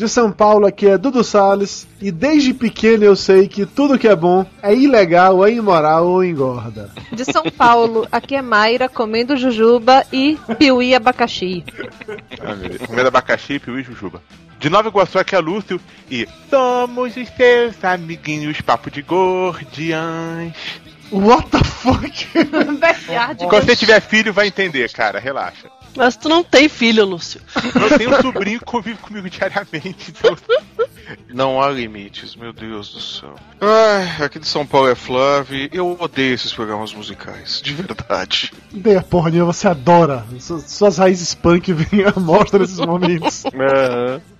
De São Paulo aqui é Dudu Salles e desde pequeno eu sei que tudo que é bom é ilegal, é imoral ou engorda. De São Paulo, aqui é Mayra comendo jujuba e piuí abacaxi. Ah. Comendo abacaxi, piuí e jujuba. De Nova Iguaçu aqui é Lúcio e somos os seus amiguinhos papo de gordiãs. What the fuck? Quando você tiver filho, vai entender, cara, relaxa. Mas tu não tem filho, Lúcio. Eu tenho um sobrinho que convive comigo diariamente, então Não há limites, meu Deus do céu. Ai, aqui de São Paulo é Flávio. Eu odeio esses programas musicais, de verdade. Ideia porra nenhuma, você adora. Su- Suas raízes punk vêm à mostra nesses momentos.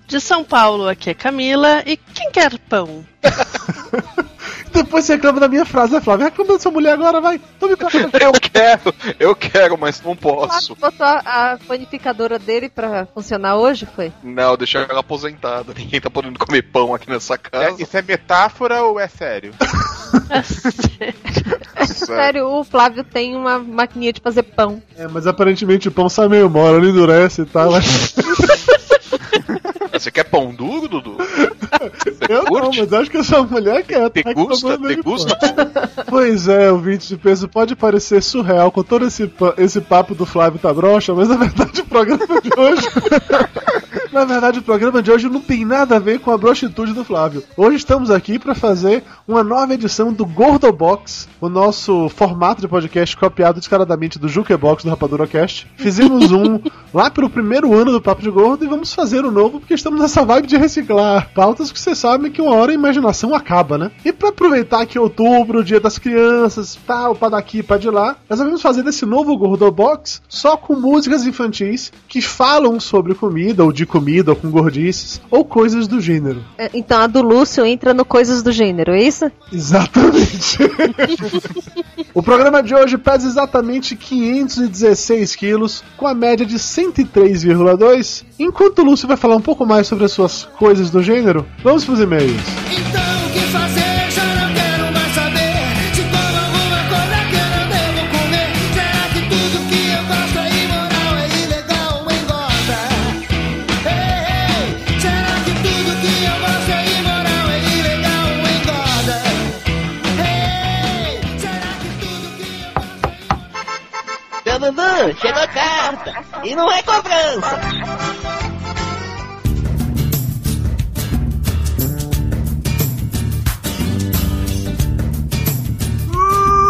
De São Paulo, aqui é Camila. E quem quer pão? Depois você reclama da minha frase, né, Flávio? Reclama da sua mulher agora, vai. Tome. Eu quero, eu quero, mas não posso. Botou a, a panificadora dele pra funcionar hoje, foi? Não, deixar ela aposentada. Ninguém tá podendo comer pão aqui nessa casa. é- isso é metáfora ou é sério? Sério, o Flávio tem uma maquininha de fazer pão. É, mas aparentemente o pão sai meio mole, ele endurece e tal. Você quer pão duro, Dudu? Eu não, curte? mas acho que essa mulher quer. Te tá gusta? Te gusta? Pois é, ouvinte de peso, pode parecer surreal com todo esse, esse papo do Flávio tá broxa, mas na verdade o programa de hoje. Na verdade, o programa de hoje não tem nada a ver com a broxitude do Flávio. Hoje estamos aqui para fazer uma nova edição do Gordo Box, o nosso formato de podcast copiado descaradamente do Jukebox do Rapadura Cast. Fizemos um lá pelo primeiro ano do Papo de Gordo e vamos fazer um novo porque estamos nessa vibe de reciclar pautas que vocês sabem que uma hora a imaginação acaba, né? E para aproveitar que é outubro, dia das crianças, tal, pra daqui, pra de lá, resolvemos fazer desse novo Gordo Box só com músicas infantis que falam sobre comida, ou de comida, ou com gordices, ou coisas do gênero. É, Então a do Lúcio entra no Coisas do Gênero, é isso? Exatamente. o programa de hoje pesa exatamente 516 quilos, com a média de 103,2. Enquanto o Lúcio vai falar um pouco mais sobre as suas coisas do gênero, vamos pros e-mails. Então Chegou carta. E não é cobrança.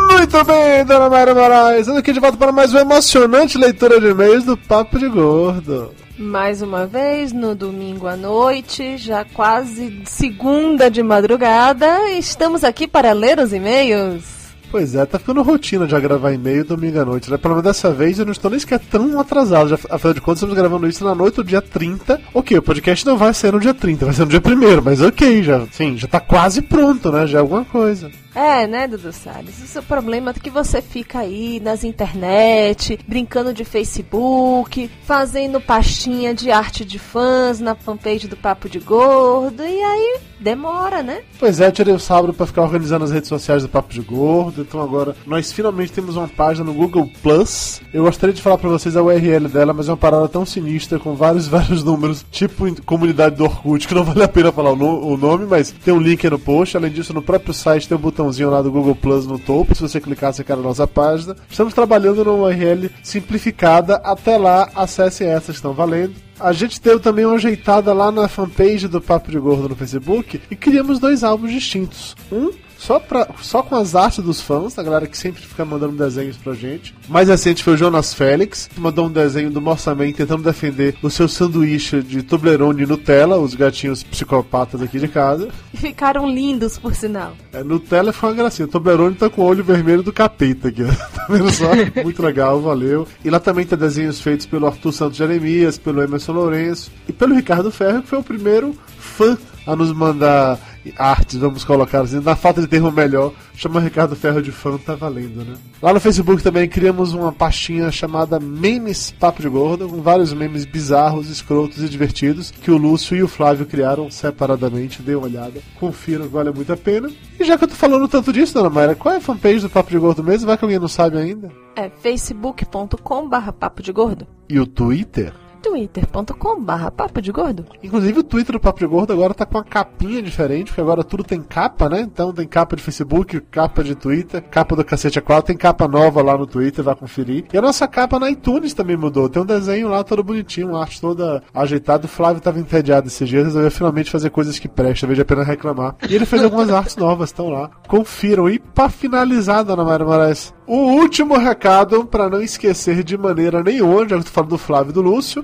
Muito bem, dona Mayra Moraes. Estamos aqui de volta para mais uma emocionante leitura de e-mails do Papo de Gordo. Mais uma vez, no domingo à noite, já quase segunda de madrugada, estamos aqui para ler os e-mails. Pois é, tá ficando rotina já gravar e-mail domingo à noite, né? Pelo menos dessa vez eu não estou nem sequer tão atrasado. Já, afinal de contas, estamos gravando isso na noite do dia 30. Ok, o podcast não vai ser no dia 30, vai ser no dia 1 mas ok, já, sim, já tá quase pronto, né? Já é alguma coisa. É, né, Dudu Salles? O seu problema é que você fica aí nas internet, brincando de Facebook, fazendo pastinha de arte de fãs na fanpage do Papo de Gordo, e aí demora, né? Pois é, eu tirei o sábado pra ficar organizando as redes sociais do Papo de Gordo, então agora nós finalmente temos uma página no Google Plus. Eu gostaria de falar pra vocês a URL dela, mas é uma parada tão sinistra, com vários, vários números, tipo comunidade do Orkut, que não vale a pena falar o, no- o nome, mas tem um link aí no post. Além disso, no próprio site tem um botãozinho lá do Google Plus no topo, se você clicar, você cai na nossa página. Estamos trabalhando numa URL simplificada, até lá, acessem essa, estão valendo. A gente deu também uma ajeitada lá na fanpage do Papo de Gordo no Facebook e criamos dois álbuns distintos. Um só, pra, só com as artes dos fãs, a galera que sempre fica mandando desenhos pra gente. Mais recente foi o Jonas Félix, que mandou um desenho do Morsaman tentando defender o seu sanduíche de Toblerone e Nutella, os gatinhos psicopatas aqui de casa. Ficaram lindos, por sinal. É, Nutella foi uma gracinha. Toblerone tá com o olho vermelho do capeta aqui. Tá vendo só? Muito legal, valeu. E lá também tem desenhos feitos pelo Arthur Santos Jeremias, pelo Emerson Lourenço e pelo Ricardo Ferro, que foi o primeiro fã a nos mandar artes, vamos colocar assim, na falta de termo melhor, chama Ricardo Ferro de fã, tá valendo, né? Lá no Facebook também criamos uma pastinha chamada Memes Papo de Gordo, com vários memes bizarros, escrotos e divertidos que o Lúcio e o Flávio criaram separadamente. Dê uma olhada, confiram, vale muito a pena. E já que eu tô falando tanto disso, dona Mayra, qual é a fanpage do Papo de Gordo mesmo? Vai que alguém não sabe ainda? É facebook.com barra papo de gordo. E o Twitter? twitter.com barra papo de gordo. Inclusive o Twitter do Papo de Gordo agora tá com uma capinha diferente, porque agora tudo tem capa, né? Então tem capa de Facebook, capa de Twitter, capa do Cacete A4, tem capa nova lá no Twitter, vai conferir. E a nossa capa na iTunes também mudou. Tem um desenho lá todo bonitinho, uma arte toda ajeitada. O Flávio tava entediado esses dias, resolveu finalmente fazer coisas que prestam, veja a pena reclamar. E ele fez algumas artes novas, estão lá. Confiram. E pra finalizar, dona Maria Moraes, o último recado, para não esquecer de maneira nenhuma, já que tô falando do Flávio e do Lúcio,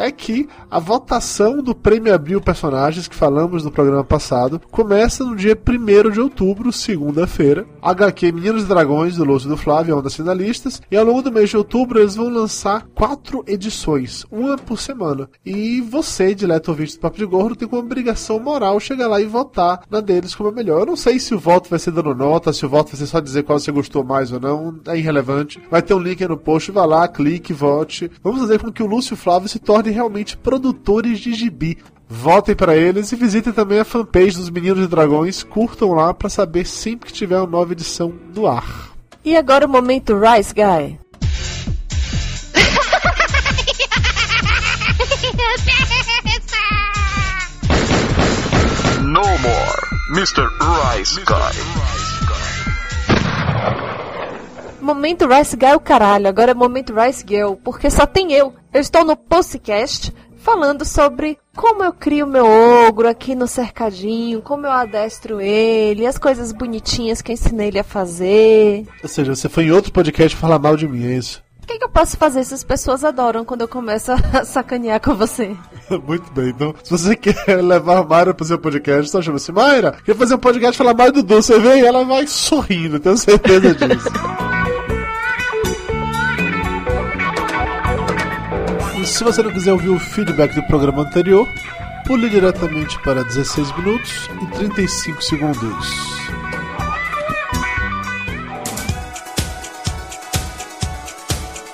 é que a votação do Prêmio Abril Personagens, que falamos no programa passado, começa no dia 1 de outubro, segunda-feira. HQ Meninos e Dragões, do Lúcio do Flávio, é uma das finalistas. E ao longo do mês de outubro, eles vão lançar quatro edições, uma por semana. E você, dileto ouvinte do Papo de Gordo, tem como obrigação moral chegar lá e votar na deles como a melhor. Eu não sei se o voto vai ser dando nota, se o voto vai ser só dizer qual você gostou mais ou não, é irrelevante. Vai ter um link aí no post, vá lá, clique, vote. Vamos fazer com que o Lúcio Flávio se tornem realmente produtores de gibi. Votem para eles e visitem também a fanpage dos Meninos e Dragões. Curtam lá para saber sempre que tiver uma nova edição no ar. E agora o momento Rice Guy. No more, Mr. Rice Guy. Momento Rice o caralho, agora é momento Rice Girl, porque só tem eu. Eu estou no Postcast falando sobre como eu crio meu ogro aqui no cercadinho, como eu adestro ele, as coisas bonitinhas que eu ensinei ele a fazer. Ou seja, você foi em outro podcast falar mal de mim, é isso? O que, que eu posso fazer se as pessoas adoram quando eu começo a sacanear com você? Muito bem, então, se você quer levar a Mayra pro seu podcast, só chama assim, Mayra, quer fazer um podcast falar mais do Dudu, você vem e ela vai sorrindo, tenho certeza disso. Se você não quiser ouvir o feedback do programa anterior, pule diretamente para 16 minutos e 35 segundos.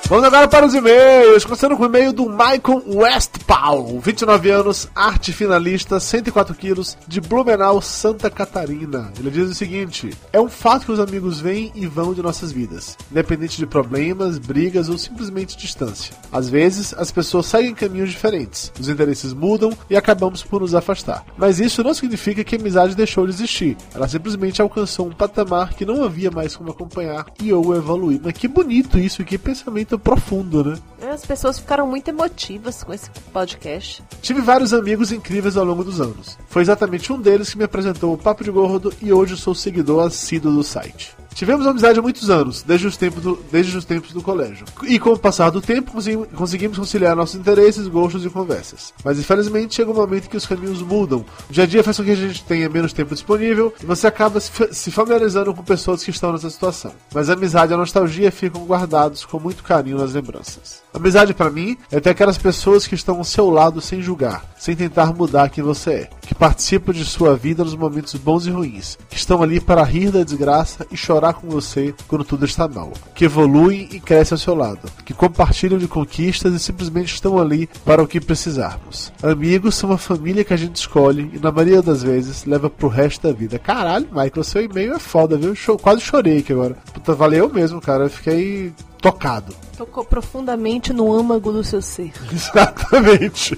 Vamos agora para os e-mails. Começando com o e-mail do Michael Westphal, 29 anos, arte finalista, 104 quilos, de Blumenau, Santa Catarina. Ele diz o seguinte: É um fato que os amigos vêm e vão de nossas vidas, independente de problemas, brigas ou simplesmente distância. Às vezes, as pessoas seguem caminhos diferentes, os interesses mudam e acabamos por nos afastar. Mas isso não significa que a amizade deixou de existir. Ela simplesmente alcançou um patamar que não havia mais como acompanhar e ou evoluir. Mas que bonito isso, que pensamento profundo, né? As pessoas ficaram muito emotivas com esse podcast. Tive vários amigos incríveis ao longo dos anos. Foi exatamente um deles que me apresentou o Papo de Gordo e hoje sou seguidor assíduo do site. Tivemos amizade há muitos anos, desde os tempos do, desde os tempos do colégio. E com o passar do tempo, consegui- conseguimos conciliar nossos interesses, gostos e conversas. Mas infelizmente chega um momento que os caminhos mudam. O dia a dia faz com que a gente tenha menos tempo disponível e você acaba se fa- se familiarizando com pessoas que estão nessa situação. Mas a amizade e a nostalgia ficam guardados com muito carinho nas lembranças. Amizade pra mim é ter aquelas pessoas que estão ao seu lado sem julgar, sem tentar mudar quem você é, que participam de sua vida nos momentos bons e ruins, que estão ali para rir da desgraça e chorar com você quando tudo está mal, que evoluem e crescem ao seu lado, que compartilham de conquistas e simplesmente estão ali para o que precisarmos. Amigos são uma família que a gente escolhe e na maioria das vezes leva pro resto da vida. Caralho, Michael, seu e-mail é foda, viu? Cho- quase chorei aqui agora. Puta, valeu mesmo, cara. Eu fiquei tocado. Tocou profundamente no âmago do seu ser. Exatamente.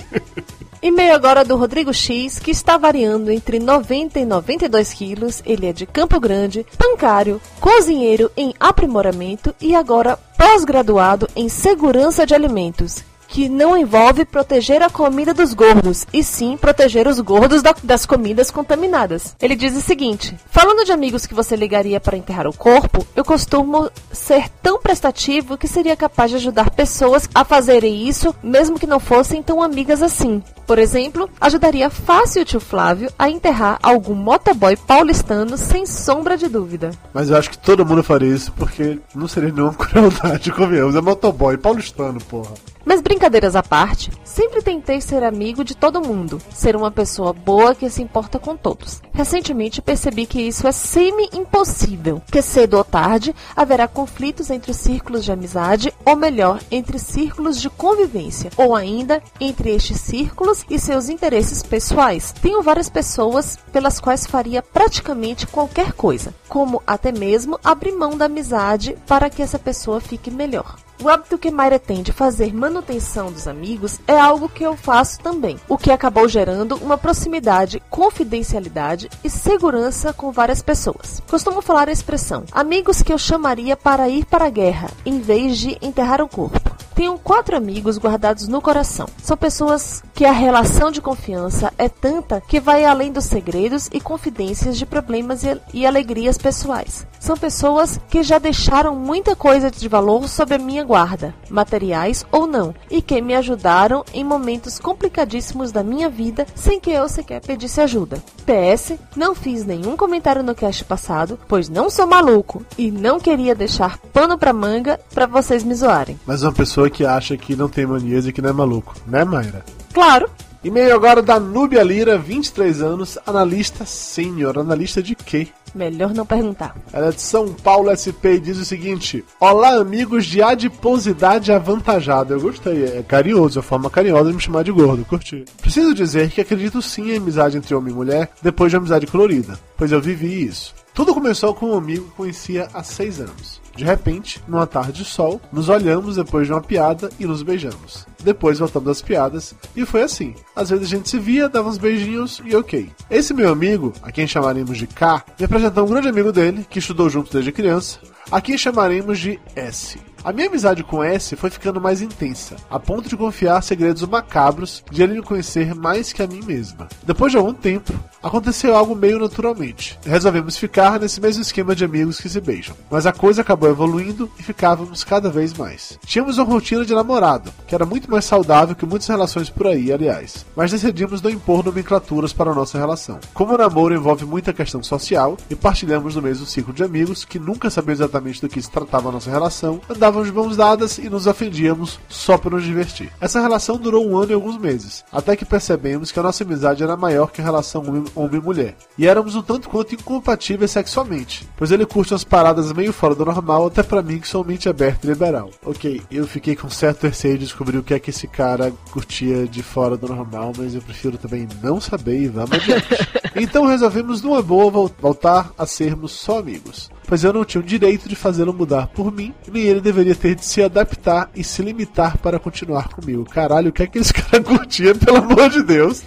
E-mail agora do Rodrigo X, que está variando entre 90 e 92 quilos. Ele é de Campo Grande, bancário, cozinheiro em aprimoramento e agora pós-graduado em segurança de alimentos. Que não envolve proteger a comida dos gordos, e sim proteger os gordos da- das comidas contaminadas. Ele diz o seguinte: Falando de amigos que você ligaria para enterrar o corpo, eu costumo ser tão prestativo que seria capaz de ajudar pessoas a fazerem isso, mesmo que não fossem tão amigas assim. Por exemplo, ajudaria fácil o tio Flávio a enterrar algum motoboy paulistano sem sombra de dúvida. Mas eu acho que todo mundo faria isso porque não seria nenhuma crueldade, convenhamos. É motoboy, paulistano, porra. Mas brincadeiras à parte, sempre tentei ser amigo de todo mundo, ser uma pessoa boa que se importa com todos. Recentemente percebi que isso é semi-impossível, que cedo ou tarde haverá conflitos entre círculos de amizade, ou melhor, entre círculos de convivência, ou ainda entre estes círculos e seus interesses pessoais. Tenho várias pessoas pelas quais faria praticamente qualquer coisa, como até mesmo abrir mão da amizade para que essa pessoa fique melhor. O hábito que Mayra tem de fazer manutenção dos amigos é algo que eu faço também, o que acabou gerando uma proximidade, confidencialidade e segurança com várias pessoas. Costumo falar a expressão amigos que eu chamaria para ir para a guerra, em vez de enterrar o corpo. Tenho quatro amigos guardados no coração. São pessoas que a relação de confiança é tanta que vai além dos segredos e confidências de problemas e, alegrias pessoais. São pessoas que já deixaram muita coisa de valor sob a minha guarda, materiais ou não, e que me ajudaram em momentos complicadíssimos da minha vida sem que eu sequer pedisse ajuda. PS, não fiz nenhum comentário no cast passado, pois não sou maluco e não queria deixar pano pra manga pra vocês me zoarem. Mas uma pessoa que acha que não tem manias e que não é maluco, né, Mayra? Claro, E-mail agora da Núbia Lira, 23 anos, analista sênior. Analista de quê? melhor não perguntar. Ela é de São Paulo SP e diz o seguinte: Olá, amigos de adiposidade avantajada. Eu gostei, é carinhoso, é a forma carinhosa de me chamar de gordo, curti. Preciso dizer que acredito sim em amizade entre homem e mulher depois de amizade colorida, pois eu vivi isso. Tudo começou com um amigo que conhecia há seis anos. De repente, numa tarde de sol, nos olhamos depois de uma piada e nos beijamos. Depois voltamos às piadas e foi assim. Às vezes a gente se via, dava uns beijinhos e ok. Esse meu amigo, a quem chamaremos de K, me apresentou um grande amigo dele, que estudou junto desde criança, a quem chamaremos de S. A minha amizade com S foi ficando mais intensa, a ponto de confiar segredos macabros de ele me conhecer mais que a mim mesma. Depois de algum tempo, aconteceu algo meio naturalmente. Resolvemos ficar nesse mesmo esquema de amigos que se beijam. Mas a coisa acabou evoluindo e ficávamos cada vez mais. Tínhamos uma rotina de namorado, que era muito mais saudável que muitas relações por aí, aliás. Mas decidimos não impor nomenclaturas para a nossa relação. Como o namoro envolve muita questão social e partilhamos no mesmo ciclo de amigos que nunca sabiam exatamente do que se tratava a nossa relação, andávamos de mãos dadas e nos ofendíamos só por nos divertir. Essa relação durou um ano e alguns meses, até que percebemos que a nossa amizade era maior que a relação homem- homem-mulher. E éramos um tanto quanto incompatíveis sexualmente, pois ele curte umas paradas meio fora do normal, até pra mim que sou mente aberta e liberal. Ok, eu fiquei com certo receio de descobrir o que é que esse cara curtia de fora do normal, mas eu prefiro também não saber e vamos adiante. então resolvemos numa boa vol- voltar a sermos só amigos pois eu não tinha o direito de fazê-lo mudar por mim, nem ele deveria ter de se adaptar e se limitar para continuar comigo. Caralho, o que é que esse cara curtia, pelo amor de Deus?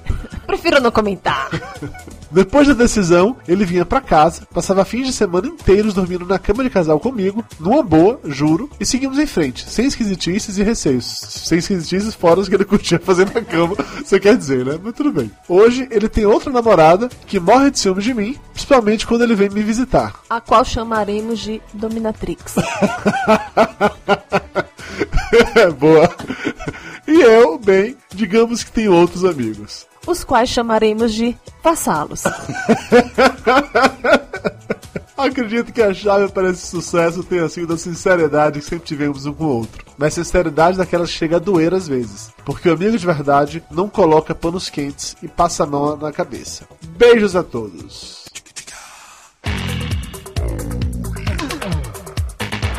Prefiro não comentar. Depois da decisão, ele vinha pra casa, passava fins de semana inteiros dormindo na cama de casal comigo, numa boa, juro, e seguimos em frente, sem esquisitices e receios. Sem esquisitices fora os que ele curtia fazer na cama, você quer dizer, né? Mas tudo bem. Hoje, ele tem outra namorada que morre de ciúmes de mim, principalmente quando ele vem me visitar. A qual chamaremos de Dominatrix. Boa. E eu, bem, digamos que tenho outros amigos. Os quais chamaremos de vassalos. Acredito que a chave para esse sucesso tenha sido a sinceridade que sempre tivemos um com o outro. Mas sinceridade daquelas que chega a doer às vezes. Porque o amigo de verdade não coloca panos quentes e passa a mão na cabeça. Beijos a todos.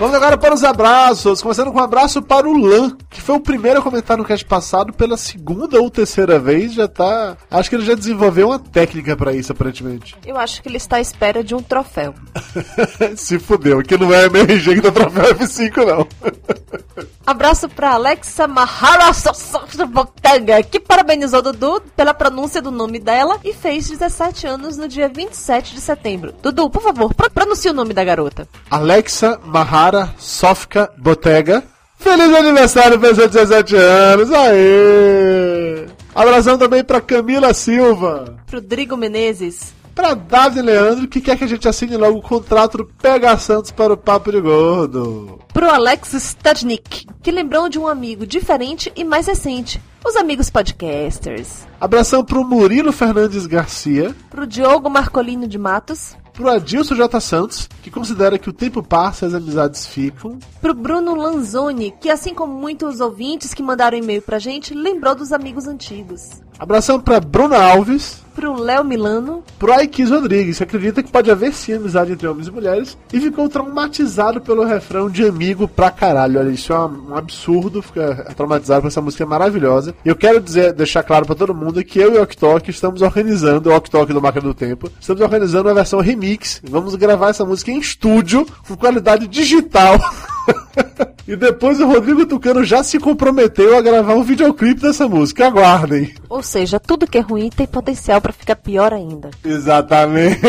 Vamos agora para os abraços. Começando com um abraço para o Lan, que foi o primeiro a comentar no cast passado pela segunda ou terceira vez. Já tá. Acho que ele já desenvolveu uma técnica para isso, aparentemente. Eu acho que ele está à espera de um troféu. Se fudeu, que não é MRG que dá troféu F5, não. Abraço pra Alexa Mahara Botanga, que parabenizou Dudu pela pronúncia do nome dela e fez 17 anos no dia 27 de setembro. Dudu, por favor, pro- pronuncie o nome da garota. Alexa Mahara Sofka Botega. Feliz aniversário para seus 17 anos, aê! Abração também pra Camila Silva. Rodrigo Menezes. Pra Davi Leandro, que quer que a gente assine logo o contrato do Pega Santos para o Papo de Gordo. Pro Alex Stadnik, que lembrou de um amigo diferente e mais recente. Os amigos podcasters. Abração pro Murilo Fernandes Garcia. Pro Diogo Marcolino de Matos. Pro Adilson J. Santos, que considera que o tempo passa e as amizades ficam. Pro Bruno Lanzoni, que assim como muitos ouvintes que mandaram e-mail pra gente, lembrou dos amigos antigos. Abração pra Bruna Alves. Pro Léo Milano, Pro Aikis Rodrigues, que acredita que pode haver sim amizade entre homens e mulheres. E ficou traumatizado pelo refrão de amigo pra caralho. Olha, isso é um absurdo, fica traumatizado por essa música maravilhosa. E eu quero dizer, deixar claro pra todo mundo que eu e o Oktok estamos organizando, o Oktok do Máquina do Tempo, estamos organizando uma versão remix. Vamos gravar essa música em estúdio, com qualidade digital. E depois o Rodrigo Tucano já se comprometeu a gravar um videoclipe dessa música. Aguardem. ou seja, tudo que é ruim tem potencial pra ficar pior ainda. Exatamente.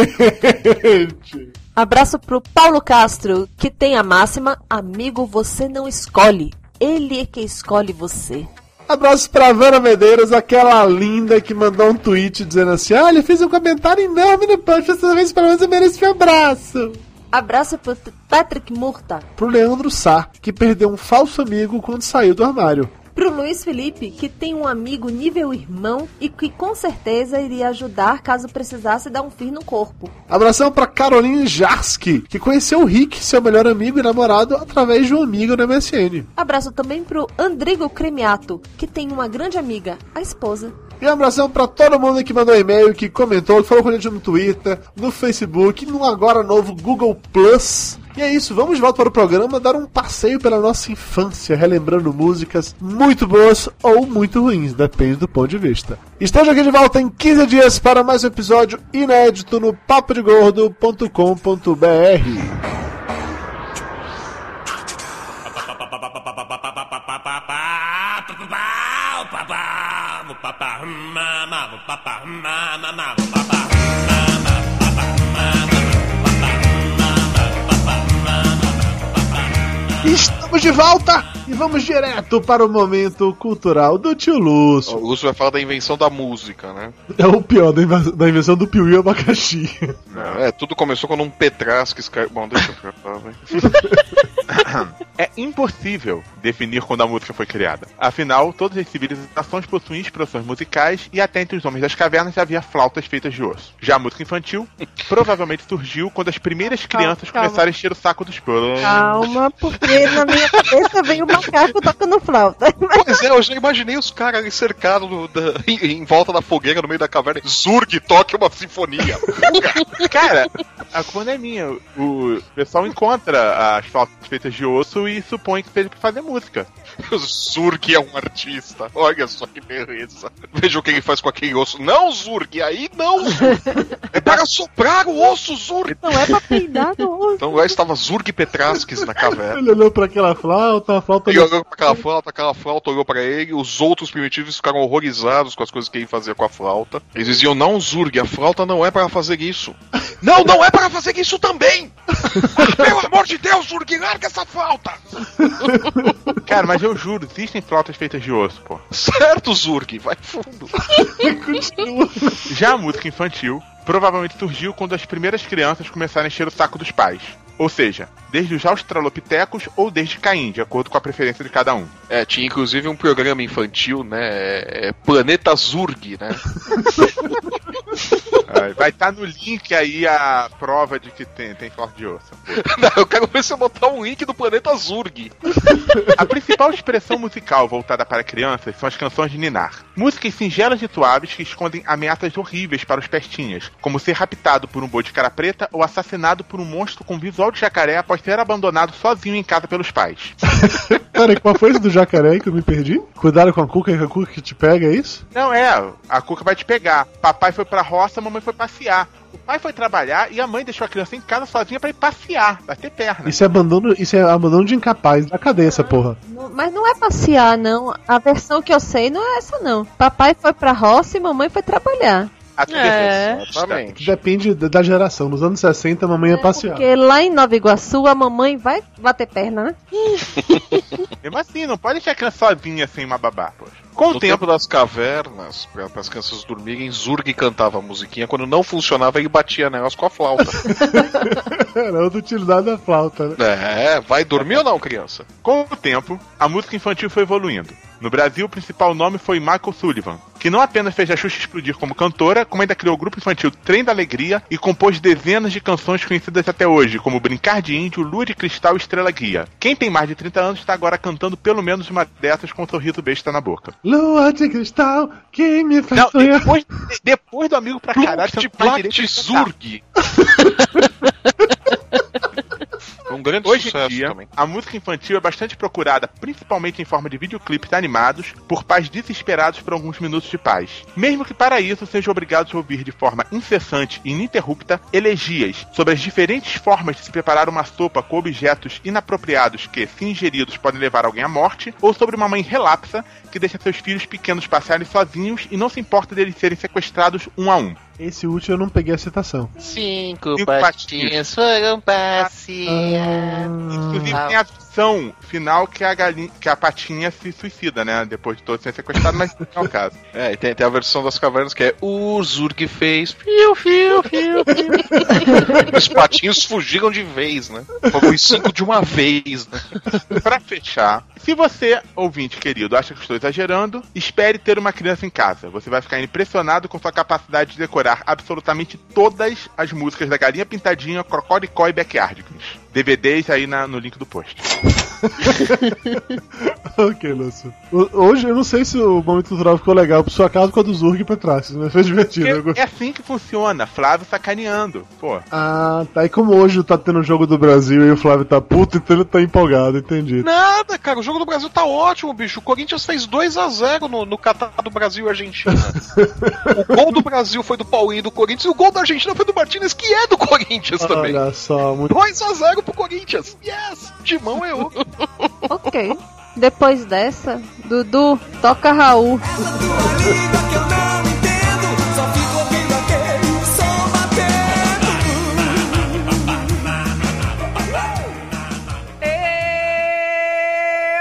Abraço pro Paulo Castro, que tem a máxima: amigo você não escolhe, ele é que escolhe você. Abraço pra Vera Medeiros, aquela linda que mandou um tweet dizendo assim: Olha, fiz um comentário enorme no post, dessa vez pelo menos eu mereço um abraço. Abraço pro Patrick Murta, Pro Leandro Sá, que perdeu um falso amigo quando saiu do armário. pro Luiz Felipe, que tem um amigo nível irmão e que com certeza iria ajudar caso precisasse dar um fim no corpo. Abração pra Caroline Jarski, que conheceu o Rick, seu melhor amigo e namorado, através de um amigo no MSN. Abraço também pro Andrigo Cremiato, que tem uma grande amiga, a esposa. E um abração pra todo mundo que mandou e-mail, que comentou, que falou com a gente no Twitter, no Facebook, no agora novo Google Plus. E é isso, vamos de volta para o programa dar um passeio pela nossa infância, relembrando músicas muito boas ou muito ruins, depende do ponto de vista. Esteja aqui de volta em 15 dias para mais um episódio inédito no papodegordo.com.br. Estamos de volta e vamos direto para o momento cultural do tio Lúcio. O Lúcio vai falar da invenção da música, né? É o pior da, invenção do Piuí abacaxi. É, tudo começou quando um Petrasques caiu. Bom, deixa eu falar, vai. É impossível definir quando a música foi criada. Afinal, todas as civilizações possuem expressões musicais e até entre os homens das cavernas havia flautas feitas de osso. Já a música infantil provavelmente surgiu quando as primeiras crianças calma. começaram a encher o saco dos pães. Calma, porque na minha cabeça veio o macaco tocando flauta. Pois é, eu já imaginei os caras ali cercados no- da- em, em volta da fogueira no meio da caverna. Zurg, toque uma sinfonia. Cara, a culpa não é minha. O pessoal encontra as flautas feitas de osso e supõe que seja pra fazer música. O Zurg é um artista. Olha só que beleza. Veja o que ele faz com aquele osso. Não, Zurg, aí não, Zurg. É para soprar o osso, Zurg. Não é pra peidar no osso. Então lá estava Zurg Petrasques na caverna. Ele olhou para aquela flauta, a flauta Ele olhou pra aquela flauta, aquela flauta olhou pra ele, os outros primitivos ficaram horrorizados com as coisas que ele fazia com a flauta. Eles diziam, não, Zurg, a flauta não é para fazer isso. não, não é para fazer isso também! Pelo amor de Deus, Zurg, larga essa flauta! Cara, mas eu juro, existem flautas feitas de osso, pô. Certo, Zurg, vai fundo. Já a música infantil provavelmente surgiu quando as primeiras crianças começaram a encher o saco dos pais. Ou seja, desde os australopitecos ou desde Caim, de acordo com a preferência de cada um. É, tinha inclusive um programa infantil, né? é- é Planeta Zurg, né? Vai estar no link aí a prova de que tem, tem flauta de osso. Não, eu quero ver você botar um link do Planeta Zurg. A principal expressão musical voltada para crianças são as canções de Ninar. Músicas singelas e suaves que escondem ameaças horríveis para os pestinhas, como ser raptado por um boi de cara preta ou assassinado por um monstro com visual de jacaré após ser abandonado sozinho em casa pelos pais. Peraí, qual foi esse do jacaré que eu me perdi? Cuidado com a cuca, que a cuca que te pega, é isso? Não é, a Cuca vai te pegar. Papai foi pra roça, a mamãe foi passear. O pai foi trabalhar e a mãe deixou a criança em casa sozinha pra ir passear, bater perna. Isso é abandono, isso é abandono de incapaz. Da cadeia essa porra. Não- Mas não é passear, não. A versão que eu sei não é essa, não. Papai foi pra roça e mamãe foi trabalhar. A tua É. defesa. Exatamente. Depende da geração. Nos anos 60, a mamãe ia passear. Porque lá em Nova Iguaçu a mamãe vai bater perna, né? Mesmo assim, não pode deixar a criança sozinha sem uma babá, poxa. Com o No tempo, tempo das cavernas, para as crianças dormirem, Zurg cantava a musiquinha. Quando não funcionava, ele batia nelas com a flauta. Era outra utilidade da flauta, né? é, vai dormir ou não, criança? com o tempo, a música infantil foi evoluindo. No Brasil, o principal nome foi Michael Sullivan, que não apenas fez a Xuxa explodir como cantora, como ainda criou o grupo infantil Trem da Alegria e compôs dezenas de canções conhecidas até hoje, como Brincar de Índio, Lua de Cristal e Estrela Guia. Quem tem mais de 30 anos está agora cantando pelo menos uma dessas com um sorriso besta na boca. Lua de cristal, que me faz Não, sonhar. depois, depois do amigo pra caralho, você não faz Plact direito de Foi um grande Hoje sucesso dia, também. a música infantil é bastante procurada, principalmente em forma de videoclipes animados, por pais desesperados por alguns minutos de paz. Mesmo que para isso sejam obrigados a ouvir de forma incessante e ininterrupta elegias sobre as diferentes formas de se preparar uma sopa com objetos inapropriados que, se ingeridos, podem levar alguém à morte, ou sobre uma mãe relapsa que deixa seus filhos pequenos passarem sozinhos e não se importa deles serem sequestrados um a um. Esse último eu não peguei a citação. Cinco Cinco patinhas foram passear. Inclusive Ah. tem a versão final que a galinha, que a patinha se suicida, né? Depois de todo ser sequestrado, mas não é o caso. É, e tem, tem a versão das cavernas que é o Zurg fez. Fiu, fiu, fiu, fiu. Os patinhos fugiram de vez, né? Foram cinco de uma vez, né? Pra fechar, se você, ouvinte querido, acha que estou exagerando, espere ter uma criança em casa. Você vai ficar impressionado com sua capacidade de decorar absolutamente todas as músicas da Galinha Pintadinha, Crocodicó e Backyardigans. DVDs aí na- no link do post. ok, Lúcio. Hoje eu não sei se o momento cultural ficou legal por sua casa com a do Zurg pra trás, mas foi divertido. eu Porque é assim que funciona, Flávio sacaneando. Pô, Ah, tá. E como hoje tá tendo o jogo do Brasil e o Flávio tá puto, então ele tá empolgado, entendi. Nada, cara, o jogo do Brasil tá ótimo, bicho. O Corinthians fez 2 a 0 no, no Catar do Brasil e Argentina. o gol do Brasil foi do Paulinho do Corinthians e o gol da Argentina foi do Martinez, que é do Corinthians também. Olha só, muito 2 a 0 pro Corinthians. Yes! Timão é o. Ok. Depois dessa, Dudu, toca Raul.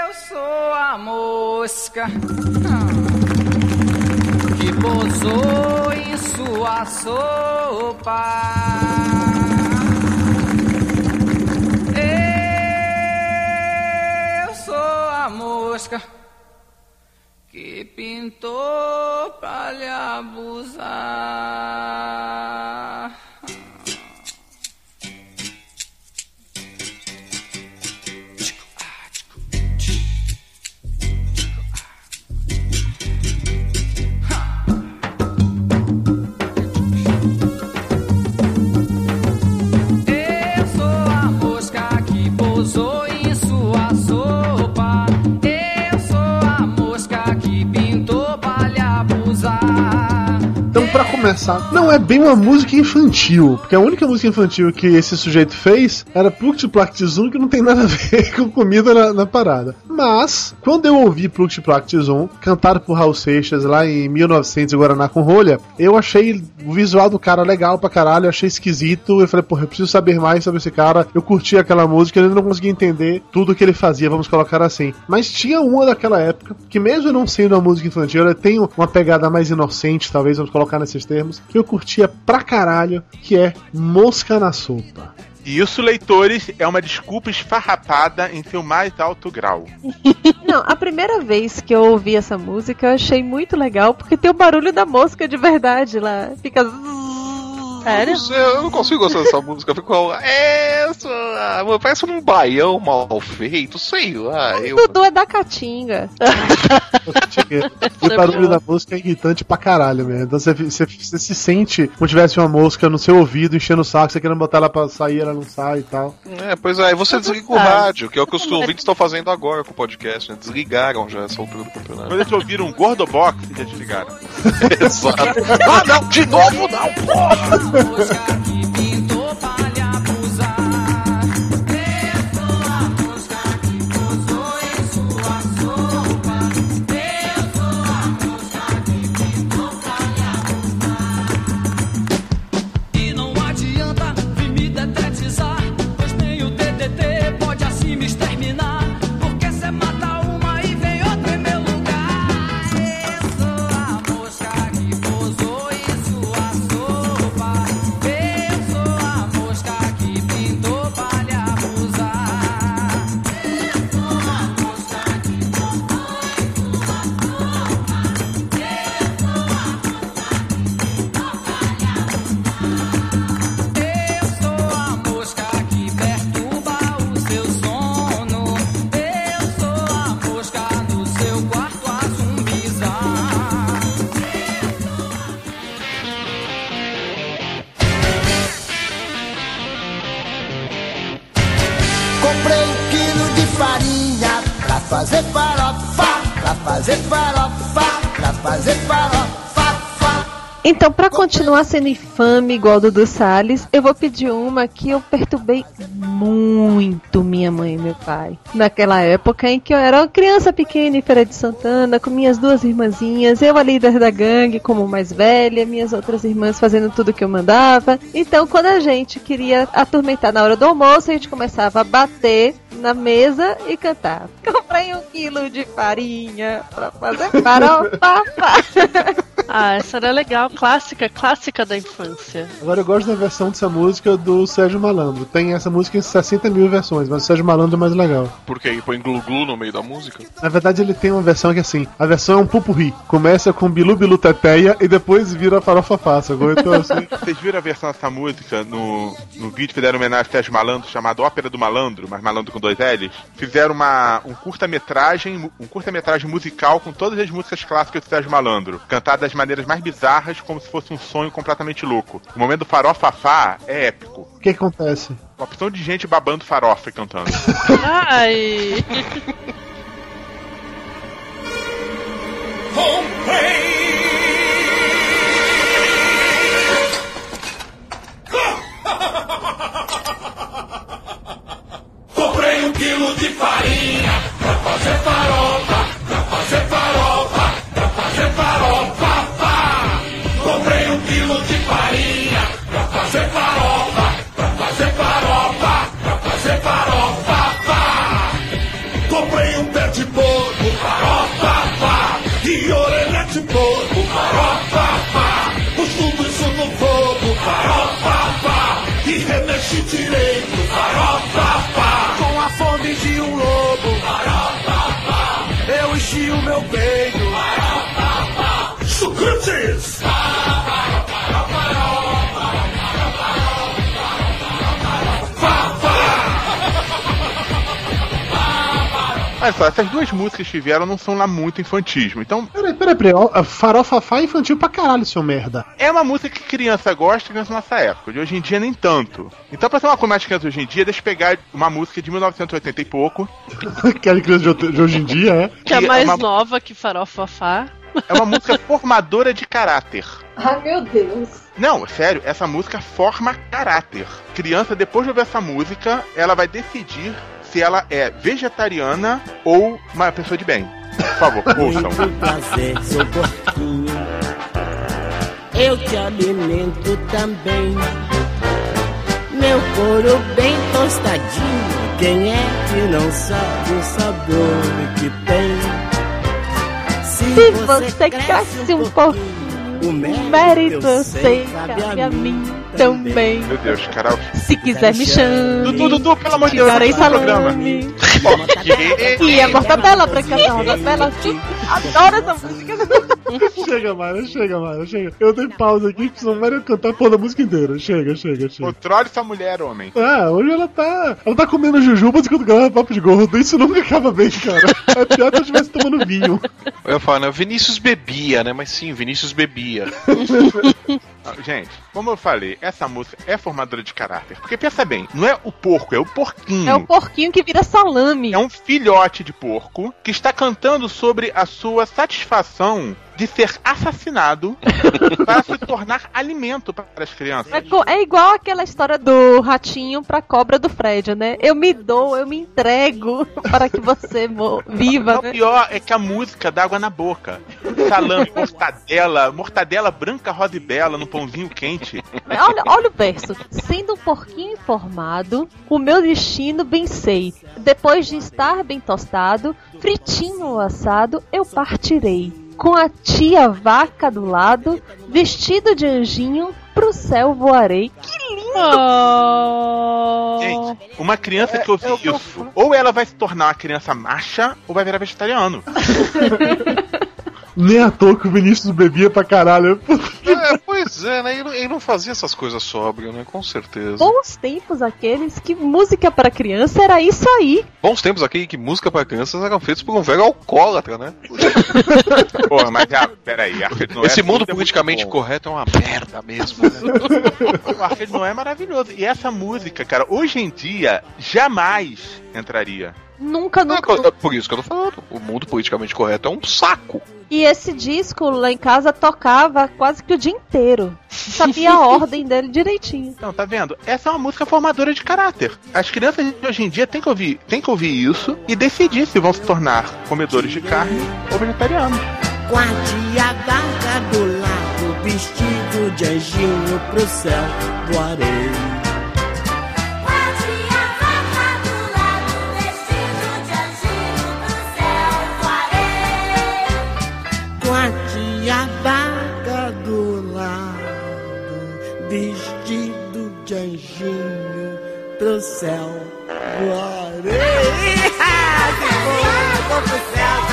Eu sou a mosca que pousou em sua sopa. A mosca que pintou pra lhe abusar. Começar, não é bem uma música infantil, porque a única música infantil que esse sujeito fez era Pluct Plact Zoom, que não tem nada a ver com comida na, na parada. Mas, quando eu ouvi Pluct Plact Zoom, cantado por Raul Seixas lá em 1900 em Guaraná com rolha, eu achei o visual do cara legal pra caralho, achei esquisito. Eu falei, porra, eu preciso saber mais sobre esse cara. Eu curti aquela música, eu ainda não consegui entender tudo que ele fazia, vamos colocar assim. Mas tinha uma daquela época, que mesmo não sendo uma música infantil, ela tem uma pegada mais inocente, talvez, vamos colocar nesses termos, que eu curtia pra caralho, que é Mosca na Sopa. E isso, leitores, é uma desculpa esfarrapada em seu mais alto grau. Não, a primeira vez que eu ouvi essa música eu achei muito legal porque tem o barulho da mosca de verdade lá. Fica. Sério? Não sei, eu não consigo gostar dessa música. Fico, é, isso, ah, parece um baião mal feito, sei lá. Eu... O Dudu é da Caatinga. o barulho da música é irritante pra caralho mesmo. Então você, você, você se sente como tivesse uma mosca no seu ouvido enchendo o saco, você querendo botar ela pra sair, ela não sai e tal. É, pois é, aí você desliga o rádio, que é o que os ouvintes estão fazendo agora com o podcast, né? Desligaram já essa altura do campeonato. Quando eles ouviram um Gordobox, já desligaram. Exato. Ah, não, de novo não, porra! Mosca que pintou Então, pra continuar sendo infame igual do Dudu Salles, eu vou pedir uma que eu perturbei muito minha mãe e meu pai. Naquela época em que eu era uma criança pequena em Feira de Santana, com minhas duas irmãzinhas, eu a líder da gangue como mais velha, minhas outras irmãs fazendo tudo que eu mandava. Então, quando a gente queria atormentar na hora do almoço, a gente começava a bater na mesa e cantar. Comprei um quilo de farinha pra fazer farofa. Ah, essa era legal, clássica, clássica da infância. Agora eu gosto da versão dessa música do Sérgio Malandro. Tem essa música em 60 mil versões, mas o Sérgio Malandro é mais legal. Porque aí põe glu-glu no meio da música. Na verdade, ele tem uma versão que é assim: a versão é um pupurri. Começa com Bilu Bilu Teteia e depois vira farofa fácil. Então assim. Vocês viram a versão dessa música no, no vídeo? Fizeram homenagem a Sérgio Malandro, chamado Ópera do Malandro, mas Malandro com dois L's. Fizeram uma, um curta-metragem um curta-metragem musical com todas as músicas clássicas do Sérgio Malandro, cantadas das maneiras mais bizarras, como se fosse um sonho completamente louco. O momento do farofafá é épico. O que acontece? Uma opção de gente babando farofa e cantando. Ai! Comprei um quilo de farinha pra fazer farofa, remexi direito, farofa. Com a fome de um lobo, farofa. Eu enchi o meu peito, farofa, fá. Olha só, essas duas músicas que vieram não são lá muito infantismo. Então, Peraí, peraí, peraí. ó, Farofafá é infantil pra caralho, seu merda. é uma música que criança gosta, criança na nossa época. De hoje em dia, nem tanto. Então, pra ser uma coisa mais criança hoje em dia, deixa eu pegar uma música de 1980 e pouco. Aquela criança de hoje- de hoje em dia, é. Que é Que é mais uma- nova que Farofafá. É uma música formadora de caráter. Ai, meu Deus. Não, sério, essa música forma caráter. Criança, depois de ouvir essa música, ela vai decidir se ela é vegetariana ou uma pessoa de bem. Por favor, ouçam. Muito prazer, sou porquinho. Eu te alimento também. Meu couro bem tostadinho. Quem é que não sabe o sabor que tem? Se você cresce um pouquinho, o o mérito eu sei, cabe a mim também. Meu Deus, Carol. Se quiser me chame. Dudu, Dudu, pelo amor de Deus, o programa. E a mortadela branca da rodapela. Adoro essa música. Chega, Mara, chega, Mara, chega. Eu dei pausa aqui, porque senão vai cantar a porra da música inteira. Chega, chega, chega. Controle essa mulher, homem. Ah, hoje ela tá. Ela tá comendo jujubas enquanto grava papo de gordo. Isso nunca acaba bem, cara. É pior que eu estivesse tomando vinho. Eu ia falar, né? Vinícius bebia, né? Mas sim, Vinícius bebia. Ah, Gente, como eu falei, essa música é formadora de caráter. Porque pensa bem, não é o porco, é o porquinho. É o porquinho que vira salame. É um filhote de porco que está cantando sobre a sua satisfação de ser assassinado para se tornar alimento para as crianças. É, é igual aquela história do ratinho pra cobra do Fred, né? Eu me dou, eu me entrego para que você viva, O né? pior é que a música dá água na boca. Salame, mortadela, mortadela branca, rosa e bela no pãozinho quente. Olha, olha o verso. Sendo um porquinho informado, o meu destino bem sei. Depois de estar bem tostado, fritinho ou assado, eu partirei. Com a tia vaca do lado, vestido de anjinho, pro céu voarei. Que lindo! Oh. Gente, uma criança que ouve isso, ou ela vai se tornar uma criança macha, ou vai virar vegetariano. Nem à toa que o Vinícius bebia pra caralho. É, pois é, né? Ele, não- ele não fazia essas coisas sóbrio, né? Com certeza. Bons tempos aqueles que música para criança era isso aí. Bons tempos aqui que música pra crianças eram feitos por um velho alcoólatra, né? Pô, mas já, peraí, Arcade Noé Esse mundo é politicamente bom. correto é uma merda mesmo. Né? O Arcade Noé é maravilhoso. E essa música, cara, hoje em dia, jamais entraria. Nunca, Não, nunca. é por isso que eu tô falando. O mundo politicamente correto é um saco. E esse disco lá em casa tocava quase que o dia inteiro. Sabia a ordem dele direitinho. Então, tá vendo? Essa é uma música formadora de caráter. As crianças de hoje em dia têm que ouvir, têm que ouvir isso e decidir se vão se tornar comedores de carne ou vegetarianos. Com a do lado, vestido de anjinho pro céu voarei. Com a tia Vaca do lado, vestido de anjinho pro céu voarei. Que bom, vou pro céu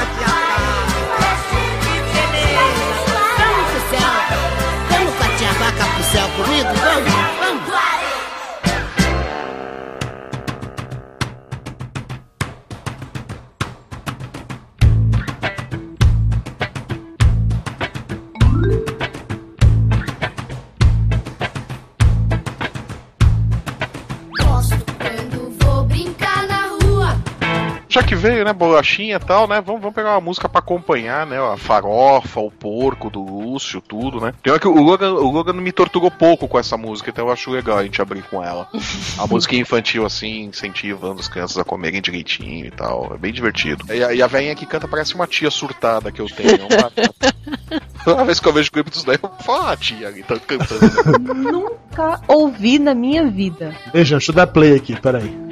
Já que veio, né, bolachinha e tal, né? Vamos, vamos pegar uma música pra acompanhar, né? A farofa, o porco do Lúcio, tudo, né? Pior que o Logan, o Logan me torturou pouco com essa música, então eu acho legal a gente abrir com ela. A música infantil, assim, incentivando as crianças a comerem direitinho e tal. É bem divertido. E a, e a velhinha que canta parece uma tia surtada que eu tenho. Uma... Toda vez que eu vejo o clipe disso daí, eu falo, ah, tia ali tá cantando. Nunca ouvi na minha vida. Veja, deixa eu dar play aqui, peraí.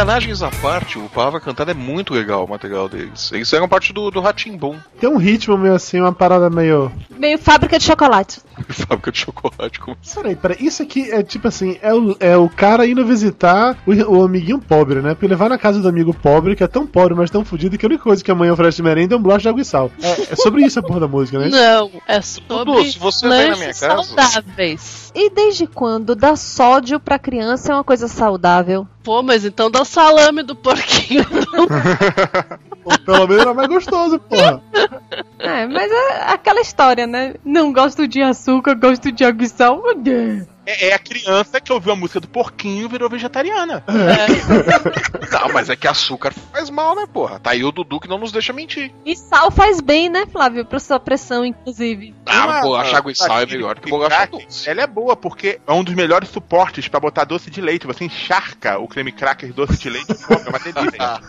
Sacanagens à parte, o Palavra Cantada é muito legal o material deles. Eles eram parte do, do Ratimbum, Tem um ritmo meio assim, uma parada meio. Meio fábrica de chocolate. fábrica de chocolate. Como... Peraí, peraí, isso aqui é tipo assim, é o, é o cara indo visitar o, o amiguinho pobre, né? Porque levar na casa do amigo pobre, que é tão pobre, mas tão fudido, que a única coisa que a mãe oferece de merenda é um bloco de água e sal. É, é sobre isso a porra da música, né? Não, é sobre Dudu, se você vem na minha casa- saudáveis. E desde quando dar sódio pra criança é uma coisa saudável? Pô, mas então dá o salame do porquinho. Pô, Pelo menos era mais gostoso, porra. É, mas é aquela história, né? Não gosto de açúcar, gosto de água sal. É, é a criança que ouviu a música do porquinho e virou vegetariana. Não, mas é que açúcar faz mal, né, porra? Tá aí o Dudu que não nos deixa mentir. E sal faz bem, né, Flávio? Pra sua pressão, inclusive. Ah, Uma- bolacha água e sal é melhor que Kat, doce. Ela é boa porque é um dos melhores suportes pra botar doce de leite. Você encharca o creme cracker doce de leite e come, é uma delícia.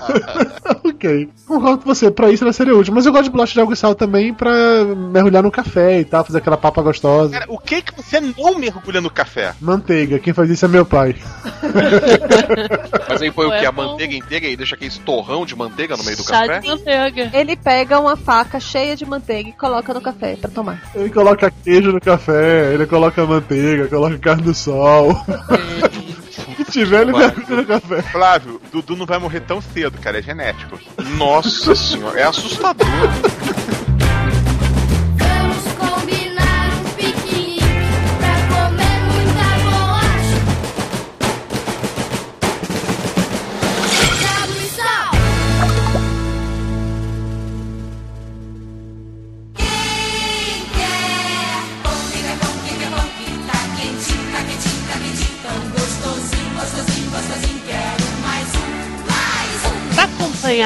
ok. Concordo com você, pra isso ela seria útil. Mas eu gosto de bolacha de água e sal também pra mergulhar no café e tal, fazer aquela papa gostosa. Cara, o que que você não mergulha no café? Manteiga, quem faz isso é meu pai. Mas aí põe o que? é A bom. manteiga inteira e deixa aquele torrão de manteiga no meio do Chá café? de manteiga. Ele pega uma faca cheia de manteiga e coloca no café pra tomar. Ele coloca queijo no café, ele coloca manteiga, coloca carne do sol. O que tiver, ele Vai. mergulha no café. Flávio, Dudu não vai morrer tão cedo, cara, é genético. Nossa senhora, é assustador.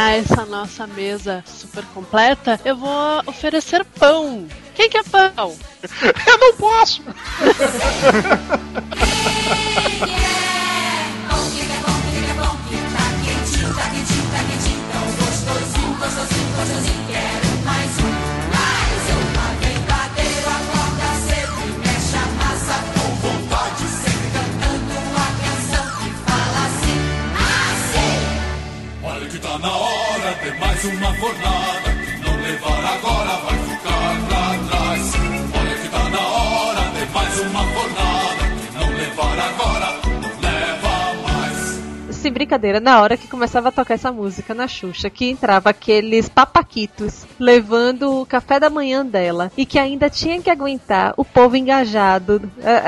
acompanhar essa nossa mesa super completa, eu vou oferecer pão. Quem quer pão? Eu não posso! uma fornalha. Brincadeira, na hora que começava a tocar essa música na Xuxa, que entrava aqueles papaquitos levando o café da manhã dela e que ainda tinha que aguentar o povo engajado,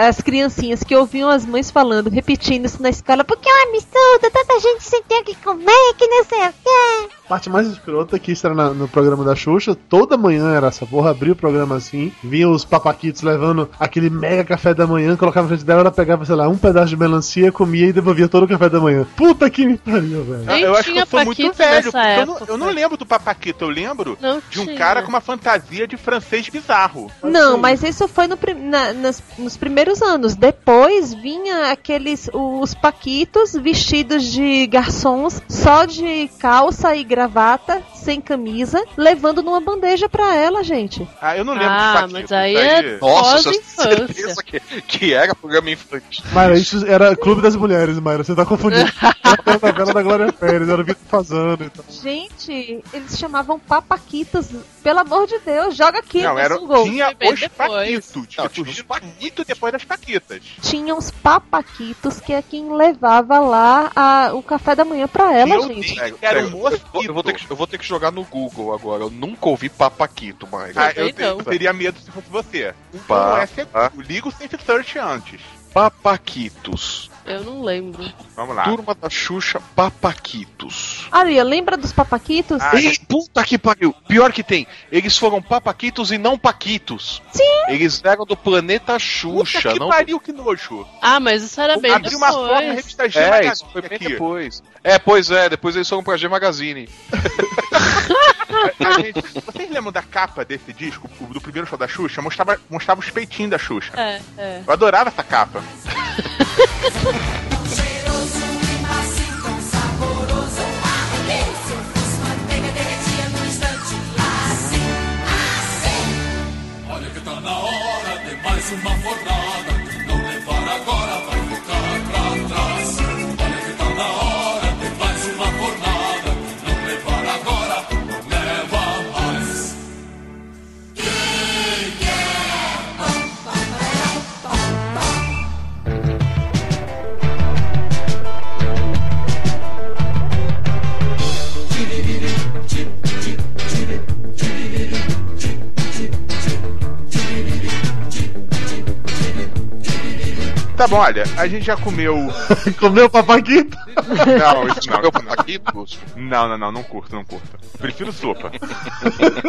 as criancinhas que ouviam as mães falando, repetindo isso na escola, porque é um absurdo, tanta gente sem ter o que comer, que não sei o quê. parte mais escrota é que isso era na- no programa da Xuxa. Toda manhã era essa porra, abria o programa assim, vinha os papaquitos levando aquele mega café da manhã, colocava na frente dela, ela pegava, sei lá, um pedaço de melancia, comia e devolvia todo o café da manhã. Puta que me pariu, velho. Nem eu acho que eu sou muito Paquito velho. nessa porque Eu não, época. eu não lembro do Papaquito, eu lembro Não de um tinha. cara com uma fantasia de francês bizarro. Não, mas isso foi no, na- nas- nos primeiros anos. Depois vinha aqueles os paquitos vestidos de garçons, só de calça e gravata, sem camisa, levando numa bandeja pra ela, gente. Ah, eu não lembro Ah, Paquitos. mas aí é Nossa, você pós-infância. tem certeza que, que era programa infantil. Mayra, isso era Clube das Mulheres, Mayra, você tá confundindo. Era a novela da Glória Pérez, era o Vitor Fazano e tal. Gente, eles chamavam papaquitos. Pelo amor de Deus, joga aqui Não, no era, Google. tinha Foi bem os. Paquitos. Não, tinha os muito depois das Paquitas. Tinha os papaquitos que é quem levava lá a- o café da manhã pra ela, gente. Era um eu, mosquito. eu vou ter que, eu vou ter que jogar no Google agora. Eu nunca ouvi Papaquito, mais. Ah, eu, eu teria medo se fosse você. Então é seguro. Liga o Safe Search antes. Papaquitos. Eu não lembro. Vamos lá. Turma da Xuxa, Papaquitos. Aria, lembra dos papaquitos? Ah, Ei, puta que pariu! Pior que tem, eles foram papaquitos e não paquitos. Sim. Eles eram do planeta Puta Xuxa, que não. pariu, que nojo. Ah, mas isso era bem Abriu uma foto na depois. revista G É, Magazine isso foi bem aqui. depois. É, pois é, depois eles foram pra G Magazine. A- a gente- vocês lembram da capa desse disco, o- do primeiro show da Xuxa? Mostrava, mostrava os peitinhos da Xuxa. É, é. Eu adorava essa capa. Tá bom, olha, a gente já comeu. Comeu papaquito? Não, isso não. Meu isso não. Não, não, não, não curto, não curto. Prefiro sopa.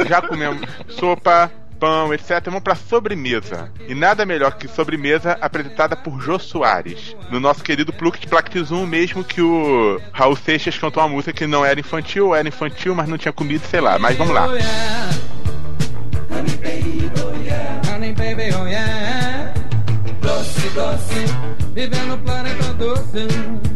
Já comemos sopa, pão, etc. Vamos pra sobremesa. E nada melhor que sobremesa apresentada por Jô Soares. No nosso querido Pluct Plactizum, mesmo que o Raul Seixas cantou uma música que não era infantil, era infantil, mas não tinha comido, sei lá. Mas vamos lá. Doce, vivendo no planeta doce.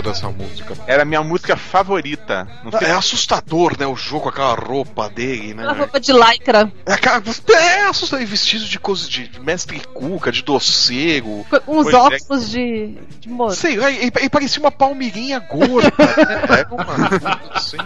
É dessa música. Era a minha música favorita. Não sei É assustador, né? O jogo com aquela roupa dele, Uma né? roupa de lycra, É, cara, é assustador. Vestido de coisa de mestre cuca, de doceiro. com uns é. óculos de, de moço. Sei lá, e, e parecia uma palmeirinha gorda. né? Era uma assim.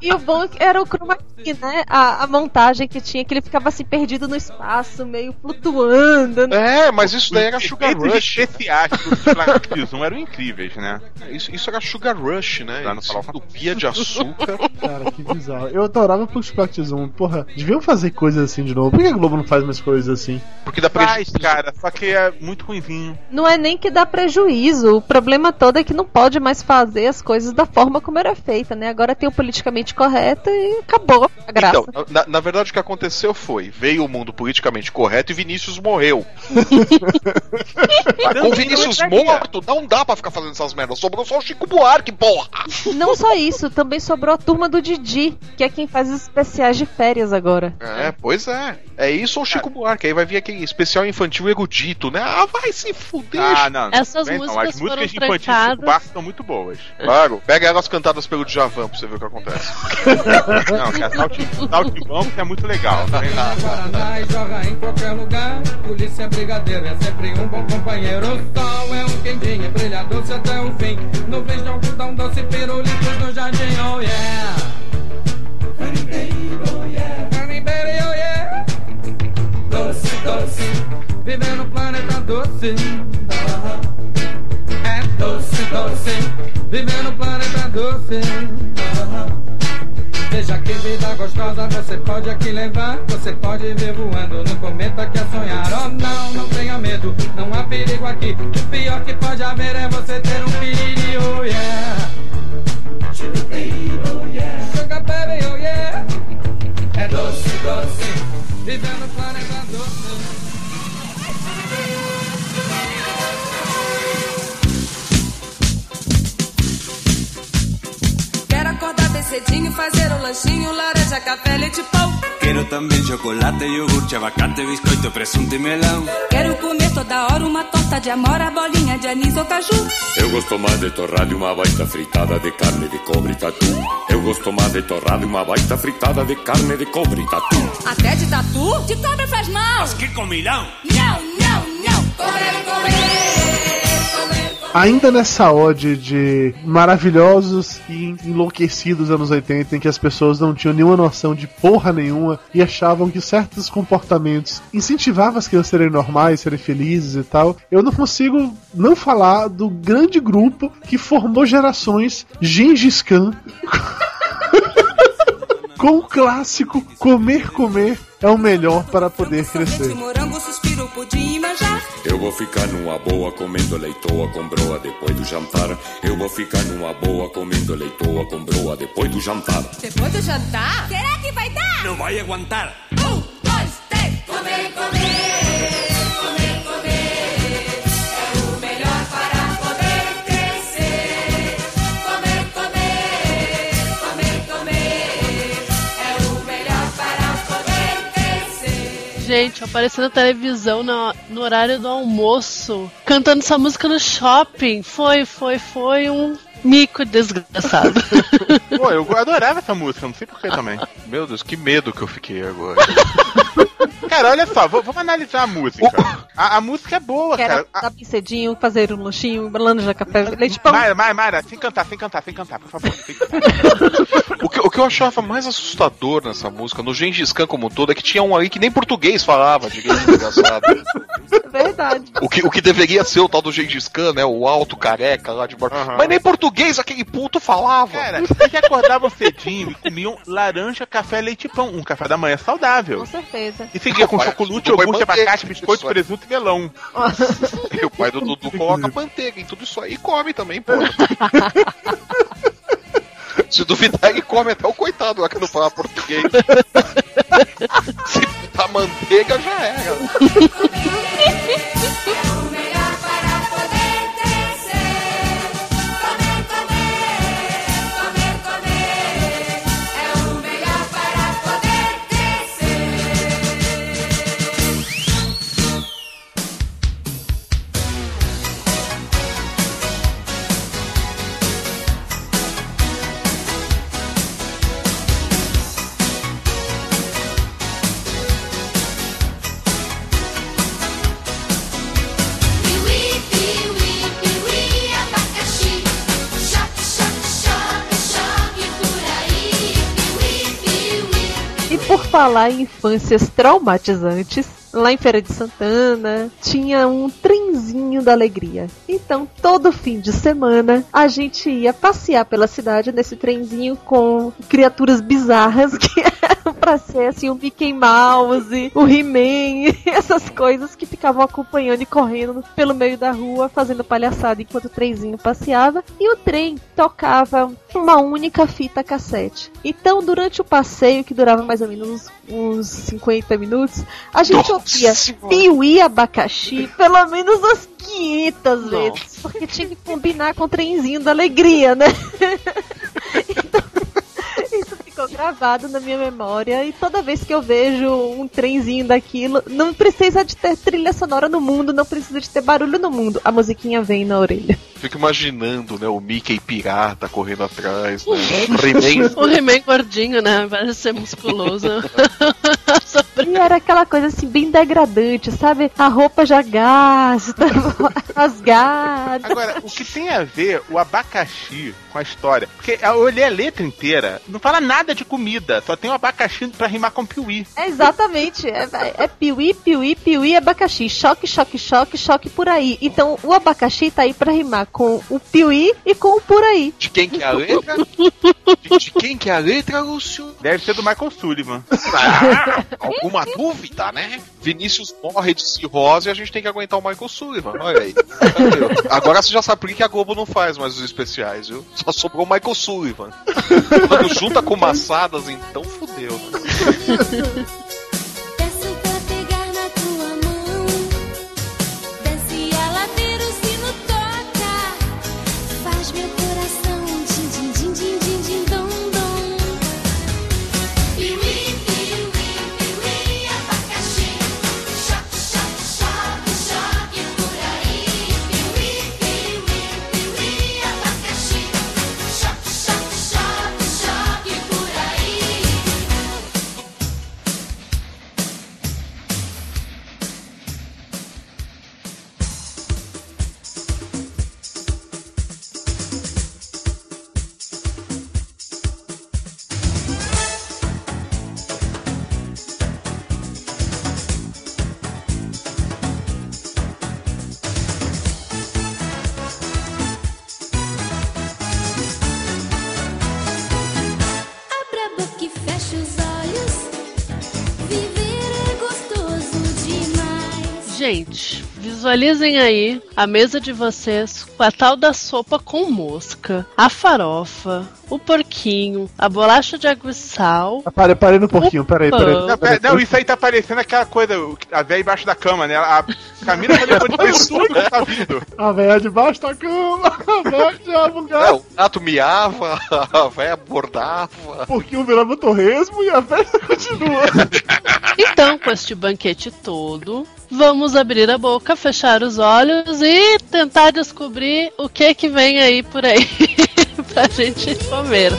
E o bom era o chroma key, né? A, a montagem que tinha, que ele ficava assim perdido no espaço, meio flutuando. né? É, mas isso daí era Os Sugar Rush. especiais do Plactizum eram incríveis, né? Isso, isso era Sugar Rush, né? Entupia de açúcar. Cara, que bizarro. Eu adorava Plux Plactizum. Porra, deviam fazer coisas assim de novo. Por que a Globo não faz mais coisas assim? Porque dá Faz, prejuízo. cara, só que é muito ruimzinho. Não é nem que dá prejuízo. O problema todo é que não pode mais fazer as coisas da forma como era feita, né? Agora tem o politicamente politicamente correta e acabou a graça. Então, na, na verdade, o que aconteceu foi: veio o mundo politicamente correto e Vinícius morreu. Mas com o Vinícius morto, não dá pra ficar fazendo essas merdas. Sobrou só o Chico Buarque, porra! Não só isso, também sobrou a turma do Didi, que é quem faz os especiais de férias agora. É, pois é. É isso ou Chico Buarque. Aí vai vir aquele especial infantil erudito, né? Ah, vai se fuder. Ah, não. não Essas não. músicas As músicas foram infantis do Chico. Buarque são muito boas. Claro, pega elas cantadas pelo Djavan pra você ver o que acontece. Não, é Saltim- Saltimbanco que é muito legal. Guaraná e joga em qualquer lugar. Polícia brigadeiro é sempre um bom companheiro. Sol é um quentinho, doce até o fim. Algodão doce, pirulitos no jardim, oh yeah. Oh yeah. Doce, doce, viver no planeta doce. É doce, doce, viver no planeta doce. Vida gostosa você pode aqui levar. Você pode vir voando no cometa que é sonhar. Oh não, não tenha medo, não há perigo aqui. O pior que pode haver é você ter um oh yeah. Cedinho, fazer um lanchinho, laranja, café, leite, pão. Quero também chocolate, iogurte, abacate, biscoito, presunto e melão. Quero comer toda hora uma torta de amora, bolinha de anis ou caju. Eu gosto mais de torrada e uma baita fritada de carne de cobre e tatu. Eu gosto mais de torrada e uma baita fritada de carne de cobre e tatu. Até de tatu? De cobra faz mal. Mas que comilão! Não, não, não. Comer, comer. Ainda nessa ode de maravilhosos e enlouquecidos anos 80, em que as pessoas não tinham nenhuma noção de porra nenhuma e achavam que certos comportamentos incentivavam as crianças a serem normais, serem felizes e tal, eu não consigo não falar do grande grupo que formou gerações Gengis Khan com o clássico Comer, Comer é o melhor para poder crescer. Eu vou ficar numa boa comendo leitoa com broa depois do jantar. Eu vou ficar numa boa comendo leitoa com broa depois do jantar. Depois do jantar? Será que vai dar? Não vai aguentar! Um, dois, três. Comer. Comer, Gente, aparecendo na televisão no, no horário do almoço, cantando essa música no shopping. Foi, foi, foi um mico desgraçado. Pô, eu adorava essa música, não sei porquê também. Meu Deus, que medo que eu fiquei agora. Cara, olha só, vamos analisar a música. A, a música é boa, Quero cara. acordar bem cedinho, fazer um lanchinho, laranja, café, leite, pão. Mara, Mara, Mara, sem cantar, sem cantar, sem cantar, por favor. cantar. O que, o que eu achava mais assustador nessa música, no Gengis Khan como um todo, é que tinha um aí que nem português falava, diga de engraçado. Verdade. O que, o que deveria ser o tal do Gengis Khan, né? O alto careca lá de baixo. Aham. Mas nem português aquele puto falava. Cara, vocês acordavam cedinho e comiam laranja, café, leite e pão. Um café da manhã saudável. Com certeza. E seguia com chocolate, iogurte, abacate, biscoito, é. presunto e melão. E o pai do Dudu coloca manteiga em tudo isso aí e come também, pô. Se duvidar, ele come até o coitado lá que não fala português. Se botar manteiga, já era. falar em infâncias traumatizantes, lá em Feira de Santana tinha um trenzinho da alegria. Então, todo fim de semana a gente ia passear pela cidade nesse trenzinho com criaturas bizarras que eram pra ser assim o Mickey Mouse, o He-Man, essas coisas que ficavam acompanhando e correndo pelo meio da rua, fazendo palhaçada enquanto o trenzinho passeava. E o trem tocava uma única fita cassete. Então, durante o passeio, que durava mais ou menos uns, uns 50 minutos, a gente ouvia Piuí Abacaxi pelo menos umas 500 vezes. Porque tinha que combinar com o trenzinho da alegria, né? Então, Isso ficou gravado na minha memória e toda vez que eu vejo um trenzinho daquilo, não precisa de ter trilha sonora no mundo, não precisa de ter barulho no mundo, a musiquinha vem na orelha. Fico imaginando, né, o Mickey pirata correndo atrás, né? O He-Man O He-Man gordinho, né? Parece ser musculoso. E era aquela coisa assim, bem degradante, sabe? A roupa já gasta, rasgada. Agora, o que tem a ver o abacaxi com a história? Porque eu olhei a letra inteira, não fala nada de comida, só tem o abacaxi pra rimar com piuí. É exatamente, é, é piuí, piuí, piuí, abacaxi, choque, choque, choque, choque por aí. Então o abacaxi tá aí pra rimar com o piuí e com o por aí. De quem que é a letra? De, de quem que é a letra, Lúcio? Deve ser do Michael Sullivan. Ah, alguma dúvida, né? Vinícius morre de cirrose e a gente tem que aguentar o Michael Sullivan. Olha aí. Agora você já sabe por que a Globo não faz mais os especiais, viu? Só sobrou o Michael Sullivan. Quando junta com maçadas, então fudeu. Né? visualizem aí a mesa de vocês com a tal da sopa com mosca, a farofa, o porquinho, a bolacha de água e sal. Parei, parei no porquinho, peraí, peraí. Não, pera- não, isso aí tá parecendo aquela coisa, o- a véia embaixo da cama, né? A Camila tá depois de ver tudo que tá vindo. A velha debaixo da cama, a velha tirava o É, gato, o gato miava, a véia bordava. o porquinho virava torresmo e a velha continua. Então, com este banquete todo, vamos abrir a boca, fechar os olhos e tentar descobrir o que que vem aí por aí pra gente comer.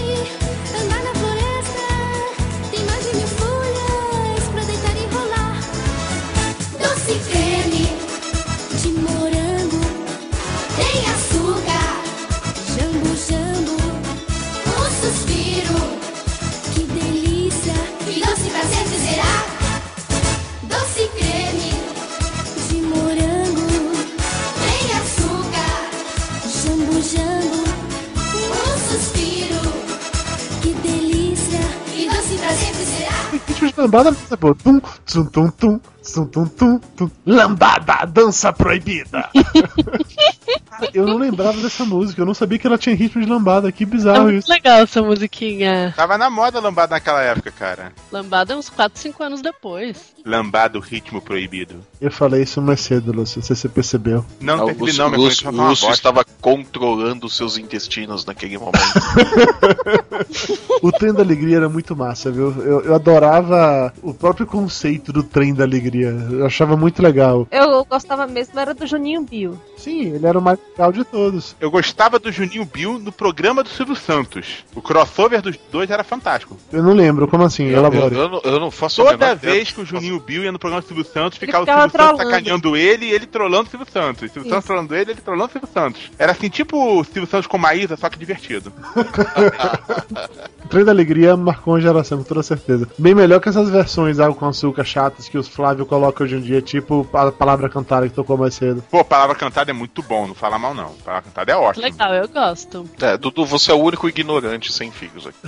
lambada, mas é. Tum, tum, tum, tum tum, tum, tum, tum. Lambada, dança proibida. eu não lembrava dessa música, eu não sabia que ela tinha ritmo de lambada, que É bizarro muito isso. legal essa musiquinha. Tava na moda lambada naquela época, cara. Lambada é uns 4, 5 anos depois. Lambado, ritmo proibido. Eu falei isso mais cedo, Lúcio, não sei se você percebeu. Não, Ah, o percebi Lúcio, não, minha Lúcio- Lúcio estava controlando os seus intestinos naquele momento. O trem da alegria era muito massa, viu? Eu, eu adorava o próprio conceito do trem da alegria. Eu achava muito legal. Eu gostava mesmo, era do Juninho Bill. Sim, ele era o mais legal de todos. Eu gostava do Juninho Bill no programa do Silvio Santos. O crossover dos dois era fantástico. Eu não lembro, como assim? Eu, eu, Elabore. eu não, eu não faço a Toda vez que o Juninho Bill ia no programa do Silvio Santos, ficava o ficava Silvio Santos trolando. sacaneando ele e ele trollando o Silvio Santos. O Silvio Isso. Santos trollando ele, ele trollando o Silvio Santos. Era assim, tipo o Silvio Santos com Maísa, só que divertido. Trem da Alegria marcou uma geração, com toda certeza. Bem melhor que essas versões água com açúcar chatas que os Flávio colocam hoje em dia, tipo a palavra cantada que tocou mais cedo. Pô, palavra cantada é muito bom, não fala mal não. Palavra cantada é ótimo. Legal, eu gosto. É, Dudu, você é o único ignorante sem filhos aqui.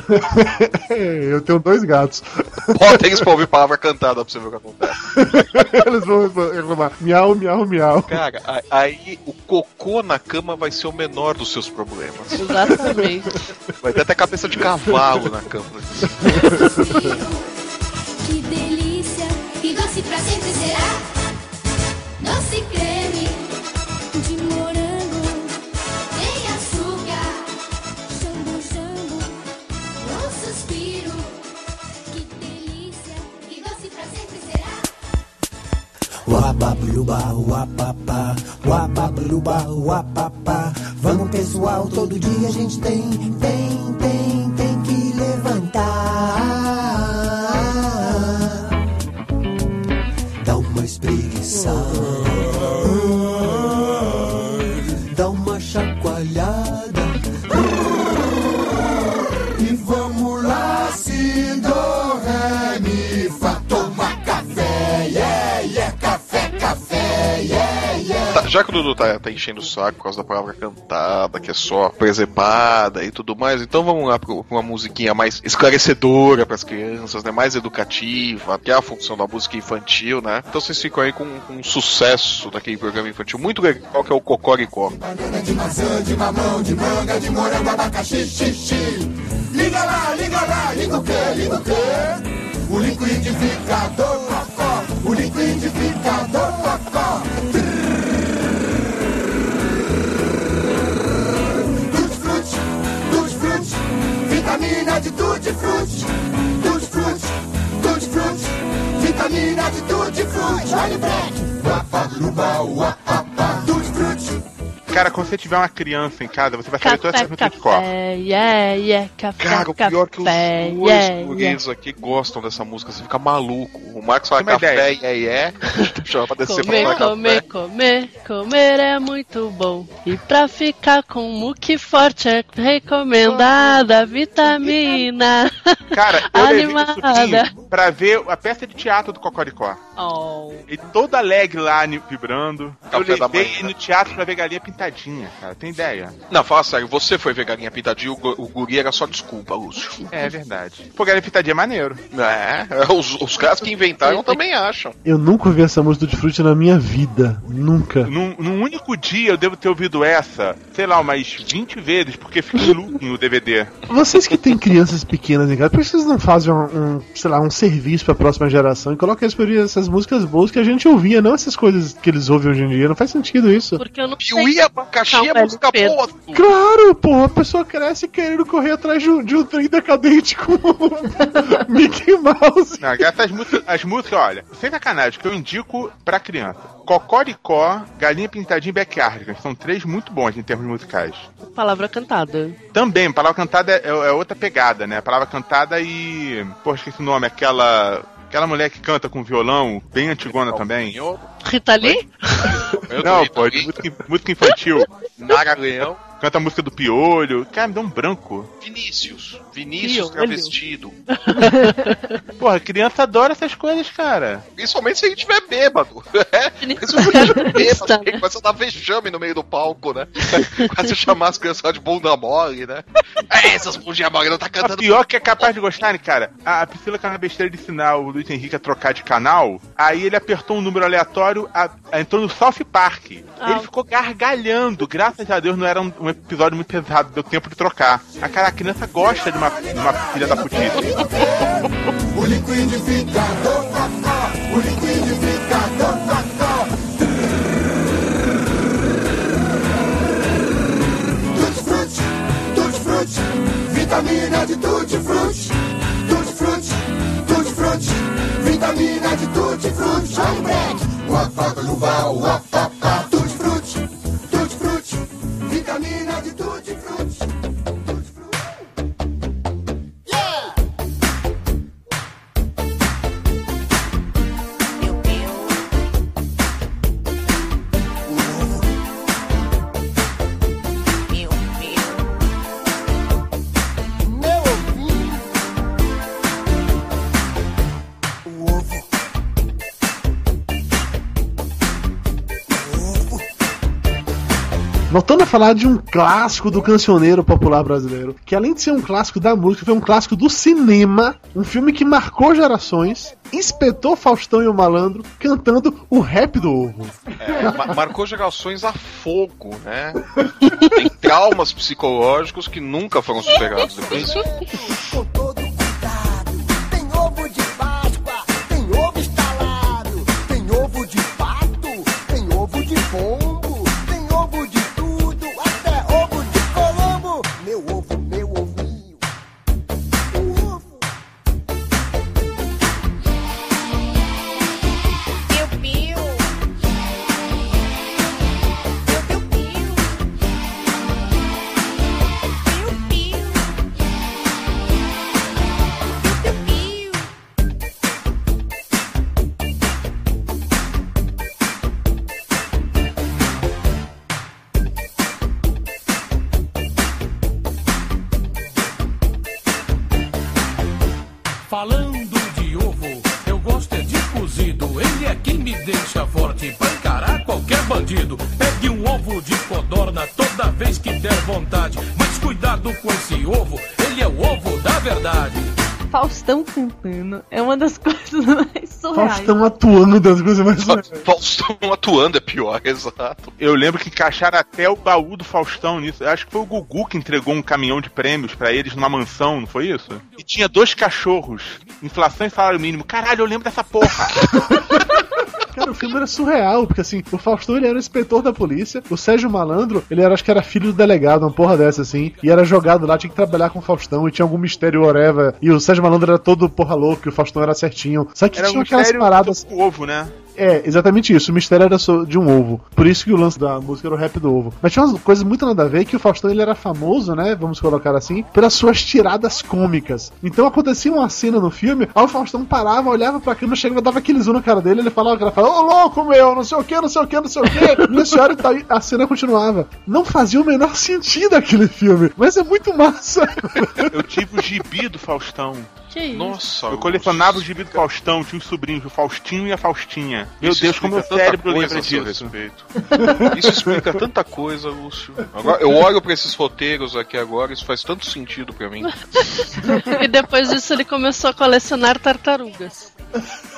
Eu tenho dois gatos. Bota eles pra ouvir palavra cantada pra você ver o que acontece. Eles vão reclamar. Miau, miau, miau. Cara, aí o cocô na cama vai ser o menor dos seus problemas. Exatamente. Vai ter até cabeça de cavalo na cama. Que delícia, que doce pra sempre Uababluba, uapapá, uababluba, uapapá. Vamos pessoal, todo dia a gente tem, tem, tem, tem que levantar. Dá uma espreguiçada, já que o Dudu tá, tá enchendo o saco por causa da palavra cantada, que é só presepada e tudo mais, então vamos lá pra uma musiquinha mais esclarecedora pras crianças, né? Mais educativa, que é a função da música infantil, né? Então vocês ficam aí com, com um sucesso daquele programa infantil muito legal que é o Cocoricó. Banana de maçã, de mamão, de manga, de morango, abacaxi, xixi. Liga lá, liga lá, liga o quê, liga o quê? O liquidificador cocó, o liquidificador cocó. Vitamina de tutti frutti. Tutti frutti, tutti frutti, vitamina de tutti frutti. Olha o break. Uapaluba, uapapá, tutti frutti. Cara, quando você tiver uma criança em casa, você vai saber todas Café, essas músicas de cor. café, yeah, yeah, café, Cara, o pior é que os café, dois yeah, guris aqui gostam dessa música, você fica maluco. O Marcos fala café ideia. e é, é, chama pra descer Comer, pra comer, café. comer, comer é muito bom. E pra ficar com muque forte é recomendada vitamina. Cara, eu Animada. pra ver a peça de teatro do Cocoricó. Oh. Ele todo alegre lá, vibrando. Café eu da levei manhã. no teatro pra ver galinha pintadinha, cara. Tem ideia? Não, fala sério, você foi ver galinha pintadinha, o, o guri era só desculpa, Lúcio. É verdade. Pô, galinha pintadinha é maneiro. É, os, os caras que inventaram também acham. Eu nunca ouvi essa música do Frutti na minha vida. Nunca. Num, num único dia eu devo ter ouvido essa, sei lá, umas 20 vezes, porque fica em looping o DVD. Vocês que têm crianças pequenas em casa, por que vocês não fazem um, um, sei lá, um serviço pra próxima geração e colocam eles pra ouvir essas músicas boas que a gente ouvia, não essas coisas que eles ouvem hoje em dia? Não faz sentido isso. Porque eu não Piuí sei. é Não, música LP. boa. Dudu. Claro, pô, a pessoa cresce querendo correr atrás de um, de um trem decadente com Mickey Mouse. Não, essas músicas, as músicas, olha, sem sacanagem, que eu indico pra criança. Cocoricó, Galinha Pintadinha e Backyardigans. São três muito bons em termos musicais. Palavra cantada. Também, palavra cantada é, é outra pegada, né? Palavra cantada e. Pô, esqueci o nome, aquela. Aquela mulher que canta com violão, bem antigona também. Rita Lee? Não, pô, de música, música infantil. Nara Leão. Canta a música do Piolho. Cara, me dá um branco. Vinícius. Vinícius Piolho. travestido. Porra, criança adora essas coisas, cara. Principalmente se a gente tiver bêbado. É, Vinícius principalmente bêbado. Batista, Ele né? começa a dar vexame no meio do palco, né? Quase chamar as crianças de bunda mole, né? É, essas bundinhas mole não tá A cantando. pior que é capaz de gostarem, cara. A a Priscila caiu na besteira de ensinar o Luiz Henrique a trocar de canal. Aí ele apertou um número aleatório, a- a- entrou no South Park. Ah. Ele ficou gargalhando. Graças a Deus não era um, um episódio muito pesado, deu tempo de trocar. A cara, a criança gosta de uma, de uma filha da putice. O liquidificador cocó, o liquidificador vitamina de tutti frutti. Tutti vitamina de tutti frutti. Olha o break. Uapapluba, uapapá, tutti falar de um clássico do cancioneiro popular brasileiro, que além de ser um clássico da música, foi um clássico do cinema, um filme que marcou gerações, Inspetor Faustão e o Malandro cantando o rap do ovo. É, ma- marcou gerações a fogo, né? Tem traumas psicológicos que nunca foram superados depois. Surreais. Atuando das coisas mais Faustão atuando é pior, exato. Eu lembro que encaixaram até o baú do Faustão nisso. Eu acho que foi o Gugu que entregou um caminhão de prêmios pra eles numa mansão, não foi isso? E tinha dois cachorros. Inflação e salário mínimo. Caralho, eu lembro dessa porra. Cara, o filme era surreal, porque assim, o Faustão ele era o inspetor da polícia, o Sérgio Malandro, ele era, acho que era filho do delegado, uma porra dessa assim, e era jogado lá, tinha que trabalhar com o Faustão, e tinha algum mistério oreva, e o Sérgio Malandro era todo porra louco, e o Faustão era certinho. Só que Era tinha um aquelas paradas. do ovo, né? É, exatamente isso. O mistério era só de um ovo. Por isso que o lance da música era o rap do ovo. Mas tinha umas coisas muito nada a ver que o Faustão ele era famoso, né? Vamos colocar assim, pelas suas tiradas cômicas. Então acontecia uma cena no filme, aí o Faustão parava, olhava pra câmera, chegava, dava aquele zoom na cara dele, ele falava, o cara falava, ô louco meu, não sei o que, não sei o que, não sei o que. Nessa hora tá aí, a cena continuava. Não fazia o menor sentido aquele filme, mas é muito massa. Eu tive o gibi do Faustão. Que isso? Nossa, Eu colecionava o gibi do Faustão, tinha os sobrinhos, o Faustinho e a Faustinha. Meu Isso Deus, como o cérebro lembra disso. respeito. Isso explica tanta coisa, Lúcio. Agora, eu olho pra esses roteiros aqui agora, isso faz tanto sentido pra mim. E depois disso ele começou a colecionar tartarugas.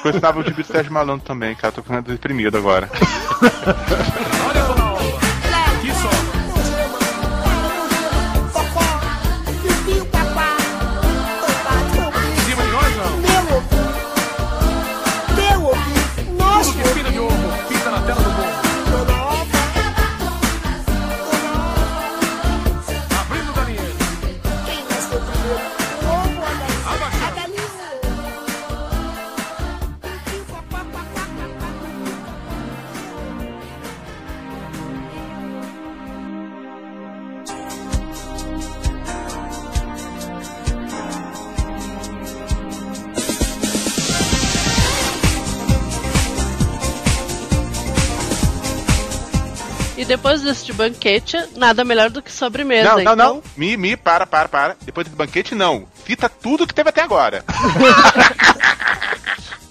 Colecionava o gibi do Sérgio Malandro também, cara. Tô ficando deprimido agora. Depois deste banquete, nada melhor do que sobremesa. Não, não, então... não. Mi, mi, para, para, para. Depois desse banquete, não. Cita tudo que teve até agora.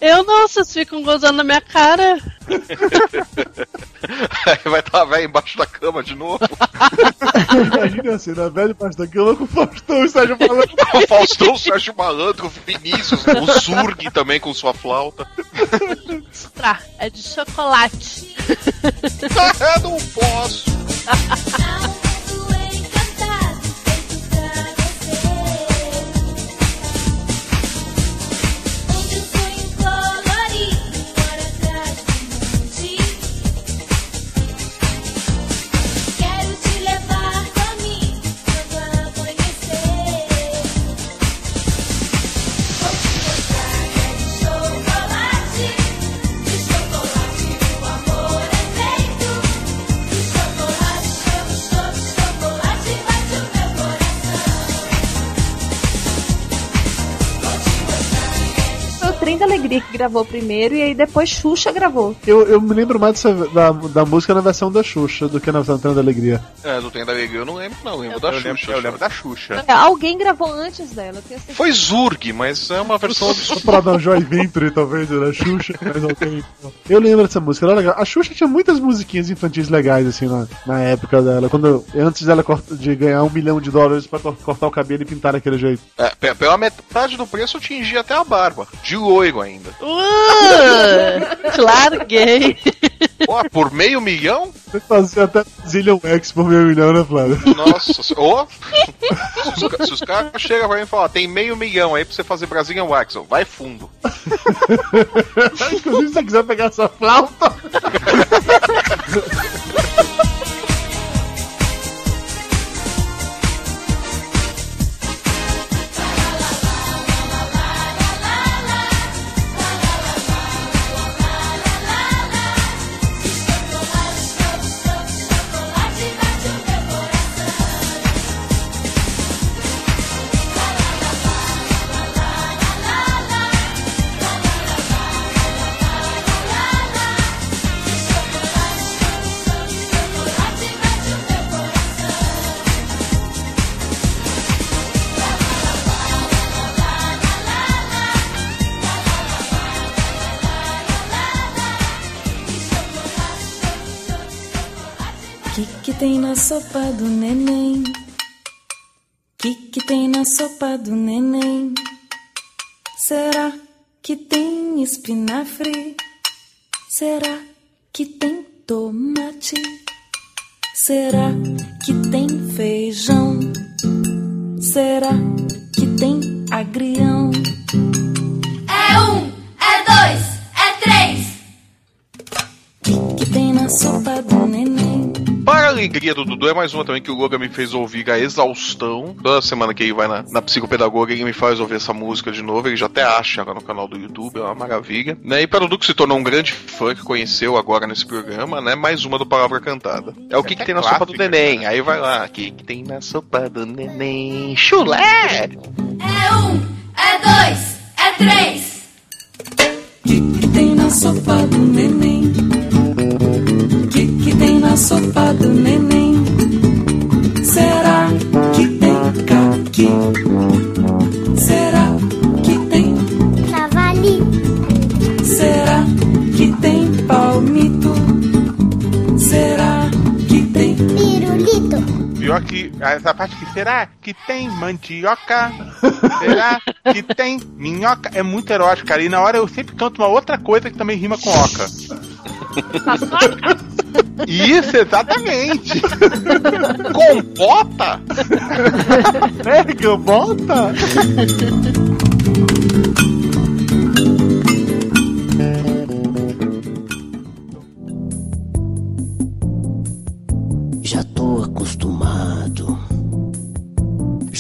Eu não, vocês ficam gozando na minha cara. Aí vai estar velho embaixo da cama de novo. Imagina assim, na velha parte da cama com o Faustão e o Sérgio Malandro. O Faustão, o Sérgio Malandro, o Vinícius, o Zurg também com sua flauta. Tá, é de chocolate. Eu não posso. Gravou primeiro e aí depois Xuxa gravou. Eu, eu me lembro mais dessa, da, da música na versão da Xuxa do que na versão da Alegria. É, do Trem da Alegria eu não lembro, não. Eu lembro da Eu Xuxa. lembro, eu lembro da Xuxa. É, Alguém gravou antes dela, eu. Foi Zurg, mas é uma versão Só pra dar joy venture, talvez, da Xuxa, mas ok. Eu lembro dessa música, era legal. A Xuxa tinha muitas musiquinhas infantis legais, assim, na, na época dela. Quando, antes dela corta- de ganhar um milhão de dólares pra cor- cortar o cabelo e pintar daquele jeito. É, pe- pela metade do preço eu tingi até a barba. De loiro ainda. Uh, larguei. Pô, por meio milhão? Você fazia até Zillion X por meio milhão, né, Flávio? Nossa, ô! se, os, ca- se os caras chegam pra mim e falam, tem meio milhão aí pra você fazer Brazilian Wax, vai fundo. Inclusive, se você quiser pegar essa flauta. sopa do neném? Que que tem na sopa do neném? Será que tem espinafre? Será que tem tomate? Será que tem feijão? Será que tem agrião? É um, é dois, é três. Que tem na sopa alegria do Dudu, é mais uma também que o Logan me fez ouvir a exaustão. Toda semana que ele vai na, na psicopedagoga, ele me faz ouvir essa música de novo. Ele já até acha lá no canal do YouTube, é uma maravilha. Né? E para o Dudu, que se tornou um grande fã, que conheceu agora nesse programa, né? Mais uma do Palavra Cantada. É o que, que tem na sopa do neném. Aí vai lá, o que, que tem na sopa do neném? Chulé! É um, é dois, é três. Que tem na sopa do neném? Na sopa do neném? Será que tem caqui? Será que tem? Javali. Será que tem palmito? Que? Pirulito. Pior que essa parte que será que tem mandioca? Será que tem minhoca? É muito erótico, cara. E na hora eu sempre canto uma outra coisa que também rima com oca. Isso, exatamente. Compota? Pega, bota!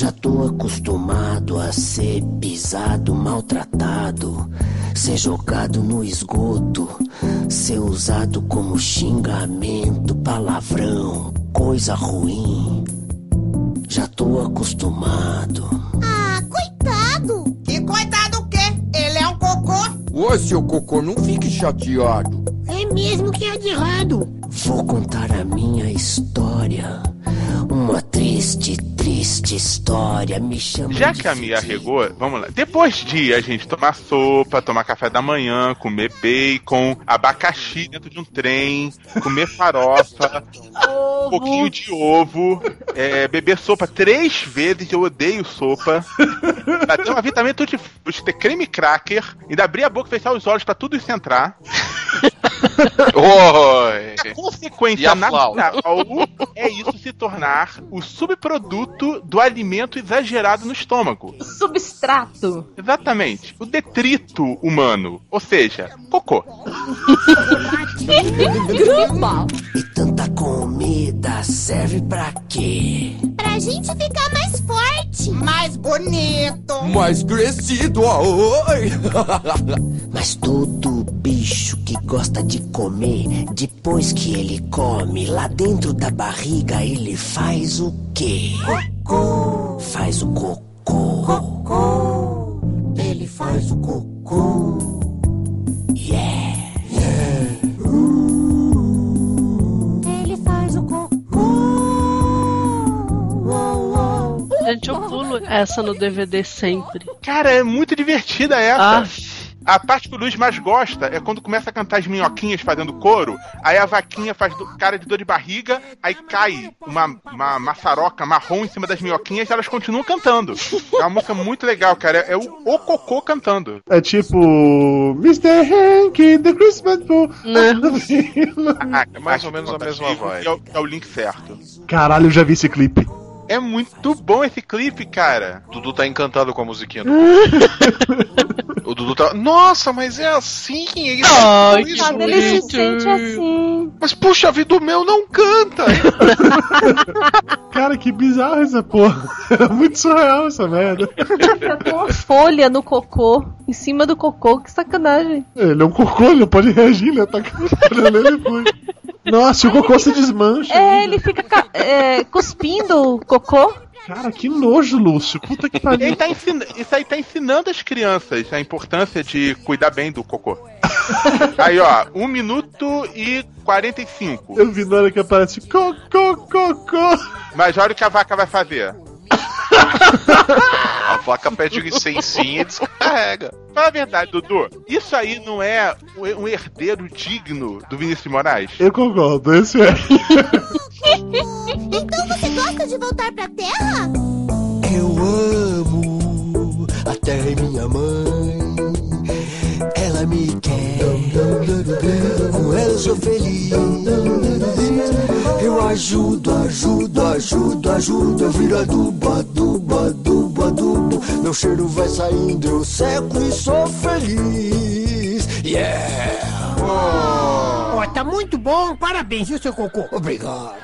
Já tô acostumado a ser pisado, maltratado, ser jogado no esgoto, ser usado como xingamento, palavrão, coisa ruim. Já tô acostumado. Ah, coitado! Que coitado o quê? Ele é um cocô? Ô, seu cocô, não fique chateado. É mesmo que é de errado. Vou contar a minha história. Uma triste, triste história. Me chama Já de que a Mia arregou, vamos lá. Depois de a gente tomar sopa, tomar café da manhã, comer bacon, abacaxi dentro de um trem, comer farofa, um pouquinho de ovo, é, beber sopa três vezes, eu odeio sopa. Bater uma vitamina tutti frutti, ter creme cracker, ainda abrir a boca e fechar os olhos pra tudo isso entrar. Oi! A consequência E natural é isso se tornar o subproduto do alimento exagerado no estômago. Substrato. Exatamente. O detrito humano. Ou seja, cocô. E tanta comida serve pra quê? Pra gente ficar mais forte. Mais bonito. Mais crescido, oi! Mas todo bicho que gosta de comer, depois que ele come, lá dentro da barriga ele faz o quê? Cocô. Faz o cocô. Cocô. Ele faz o cocô. Yeah. yeah. Uh. Ele faz o cocô. Gente, eu pulo essa no DVD sempre. Cara, é muito divertida essa. Ah. A parte que o Luiz mais gosta é quando começa a cantar as minhoquinhas fazendo coro, aí a vaquinha faz do- cara de dor de barriga, aí cai uma, uma maçaroca marrom em cima das minhoquinhas e elas continuam cantando. É uma música muito legal, cara. É o, o Cocô cantando. É tipo. Mr. Hank, The Christmas Pool. Ah, É mais ou menos a mesma vibe. É o, é o link certo. Caralho, eu já vi esse clipe. É muito bom esse clipe, cara. O Dudu tá encantado com a musiquinha do O Dudu tá. Nossa, mas é assim? Ele Ai, fez que isso Ele se mesmo. sente assim. Mas puxa vida, o meu não canta! Cara, que bizarro essa porra. É muito surreal essa merda. Com uma folha no cocô, em cima do cocô, que sacanagem. Ele é um cocô, ele não pode reagir, ele ataca ele foi. Nossa, o cocô se desmancha. É, ele fica ca- é, cuspindo o cocô. Cara, que nojo, Lúcio. Puta que pariu. Ele tá ensina- Isso aí tá ensinando as crianças a importância de cuidar bem do cocô. aí, ó, 1 minuto e 45. Eu vi na hora que aparece cocô, cocô. Mas olha o que a vaca vai fazer. A vaca pede licencinha e descarrega. Fala a verdade, Dudu. Isso aí não é um herdeiro digno do Vinícius de Moraes? Eu concordo, esse é. Então você gosta de voltar pra Terra? Eu amo a terra é minha mãe. Ela me quer. Com ela eu sou feliz. Eu ajudo, ajudo, ajudo, ajudo. Eu viro adubo, adubo, adubo, adubo. Meu cheiro vai saindo, eu seco e sou feliz. Yeah! Ó, tá muito bom. Parabéns, viu, seu cocô? Obrigado.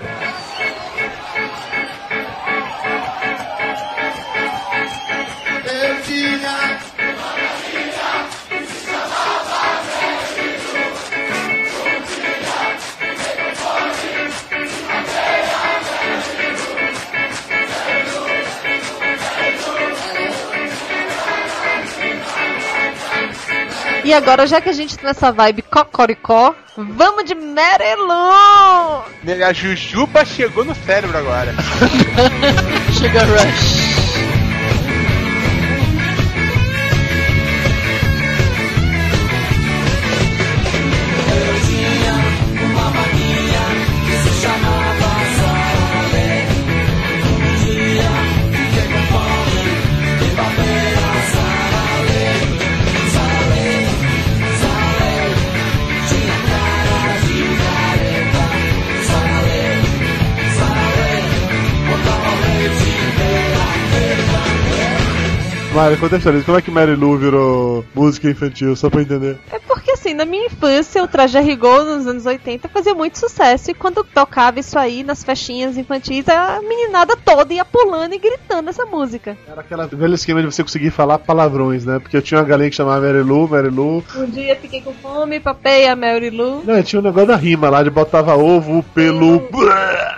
E agora, já que a gente tá nessa vibe cocoricó, vamos de Merelu! A Jujuba chegou no cérebro agora. Sugar Rush. Mário, história. Como é que Mary Lou virou música infantil, só pra entender? É porque na minha infância, o Traje a Rigor nos anos 80 fazia muito sucesso. E quando tocava isso aí nas festinhas infantis, a meninada toda ia pulando e gritando essa música. Era aquela velho esquema de você conseguir falar palavrões, né? Porque eu tinha uma galinha que chamava Mary Lou, Mary Lou. Um dia fiquei com fome, papei a Mary Lou. Não, tinha um negócio da rima lá, de botava ovo pelo.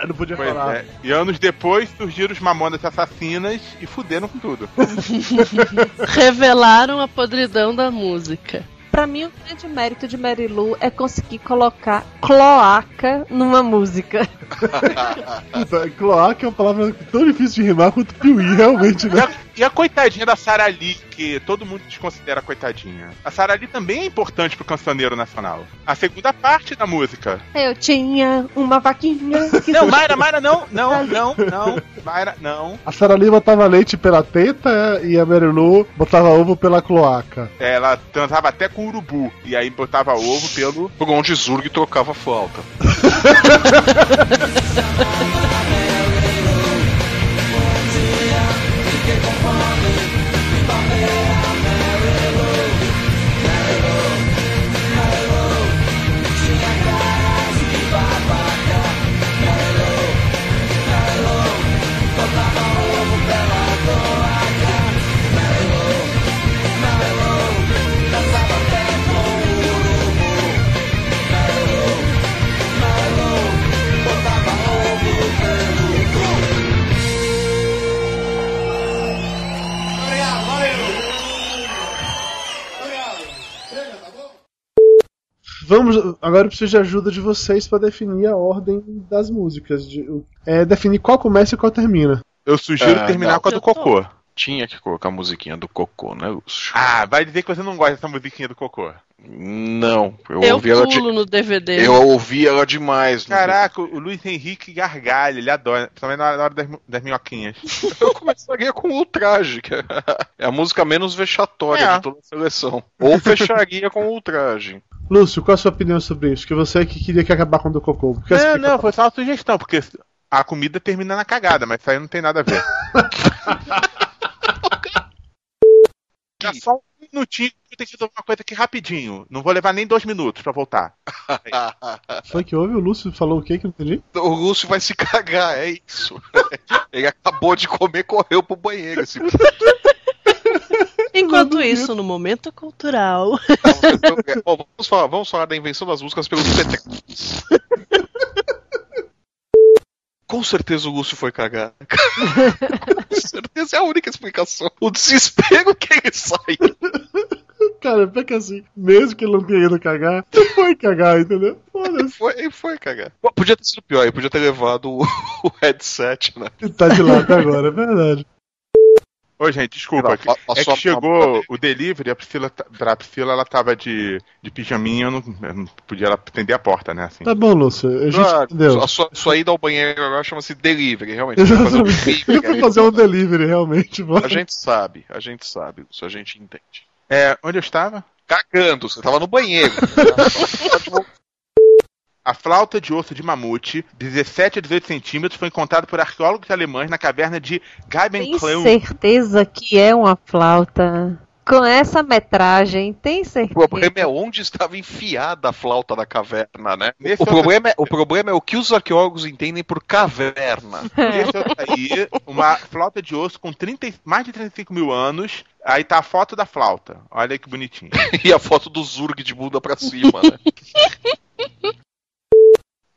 Não podia Pois falar. é. E anos depois surgiram os mamonas assassinas e fuderam com tudo. Revelaram a podridão da música. Pra mim, o grande mérito de Mary Lou é conseguir colocar cloaca numa música. Puta, Cloaca é uma palavra tão difícil de rimar quanto piuí, realmente, né? A, e a coitadinha da Sara Lee, que todo mundo desconsidera coitadinha. A Sara Lee também é importante pro cancioneiro nacional. A segunda parte da música. Eu tinha uma vaquinha que Não, Mayra, Mayra, não, não, não, não. Mayra, não. A Sara Lee botava leite pela teta e a Mary Lou botava ovo pela cloaca. Ela transava até com urubu. E aí botava ovo pelo. Por onde Zurg trocava flauta. que compone Vamos, agora eu preciso de ajuda de vocês pra definir a ordem das músicas. de- é, definir qual começa e qual termina. Eu sugiro Ah, terminar não. com a do Cocô. Tinha que colocar a musiquinha do Cocô, né, Lúcio? Ah, vai dizer que você não gosta dessa musiquinha do Cocô. Não, eu, Eu ouvi ela de... no DVD. Eu ouvi ela demais. Caraca, o Luiz Henrique gargalha, ele adora, principalmente na hora na hora das, das minhoquinhas. Eu começaria com Ultraje, que é a música menos vexatória É. de toda a seleção. Ou fecharia com Ultraje. Lúcio, qual a sua opinião sobre isso? Que você é que queria que acabar com o do cocô. Porque Não, assim, não, foi só uma sugestão, porque a comida termina na cagada, mas isso aí não tem nada a ver. É só um minutinho que eu tenho que resolver uma coisa aqui rapidinho. Não vou levar nem dois minutos pra voltar. Foi que houve? O Lúcio falou o quê que eu não entendi? O Lúcio vai se cagar, é isso. Ele acabou de comer, correu pro banheiro. Esse... Enquanto isso, no momento cultural. Bom, vamos, falar, vamos falar da invenção das músicas pelos petecos. Com certeza o Lúcio foi cagar. Com certeza é a única explicação. O desespero que ele sai. Cara, é que assim, mesmo que ele não tenha ido cagar, ele foi cagar, entendeu? Foda-se. Foi, ele foi cagar. Podia ter sido pior, ele podia ter levado o, o headset, né? Ele tá de lado agora, é verdade. Ô, gente, desculpa. É que a- chegou o delivery, a Priscila, pra Priscila ela tava de, de pijaminha, eu não, eu não podia ela atender a porta, né? Assim. Tá bom, Lúcio, a gente Ah, entendeu. a sua, sua ida ao banheiro agora chama-se delivery, realmente. Vai fazer um Exatamente. delivery, fazer um delivery, realmente. mano. A gente sabe, a gente sabe, Lúcio, a gente entende. É, onde eu estava? Cagando, você tava no banheiro. A flauta de osso de mamute, 17 a 18 centímetros, foi encontrada por arqueólogos alemães na caverna de Tem Geibenkleum. certeza que é uma flauta? Com essa metragem, tem O certeza? problema é onde estava enfiada a flauta da caverna, né? Nesse O problema, é, o problema é o que os arqueólogos entendem por caverna. Esse outro aí, uma flauta de osso com 30, e- mais de 35 mil anos. Aí tá a foto da flauta. Olha que bonitinho. e a foto do Zurg de bunda pra cima, né?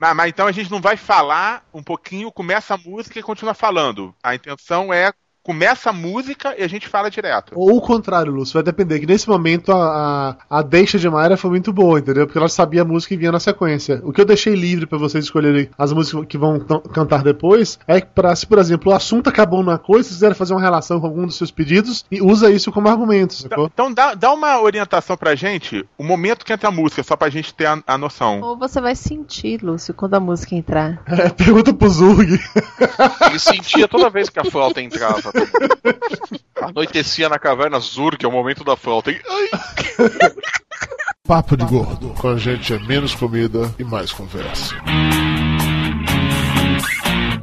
Mas, mas então a gente não vai falar um pouquinho, começa a música e continua falando. A intenção é começa a música e a gente fala direto. Ou o contrário, Lúcio, vai depender. Que nesse momento a, a, a deixa de Mayra foi muito boa, entendeu? Porque ela sabia a música e vinha na sequência. O que eu deixei livre pra vocês escolherem as músicas que vão cantar depois é que, pra, se por exemplo, o assunto acabou numa coisa, se quiserem fazer uma relação com algum dos seus pedidos, e usa isso como argumento, sacou? Então dá, dá uma orientação pra gente, o momento que entra a música, só pra gente ter a, a noção. Ou você vai sentir, Lúcio, quando a música entrar. É, pergunta pro Zurg. Ele sentia toda vez que a flauta entrava. Anoitecia na caverna Zurg, é o momento da Ai, Papo de gordo. Com a gente é menos comida e mais conversa.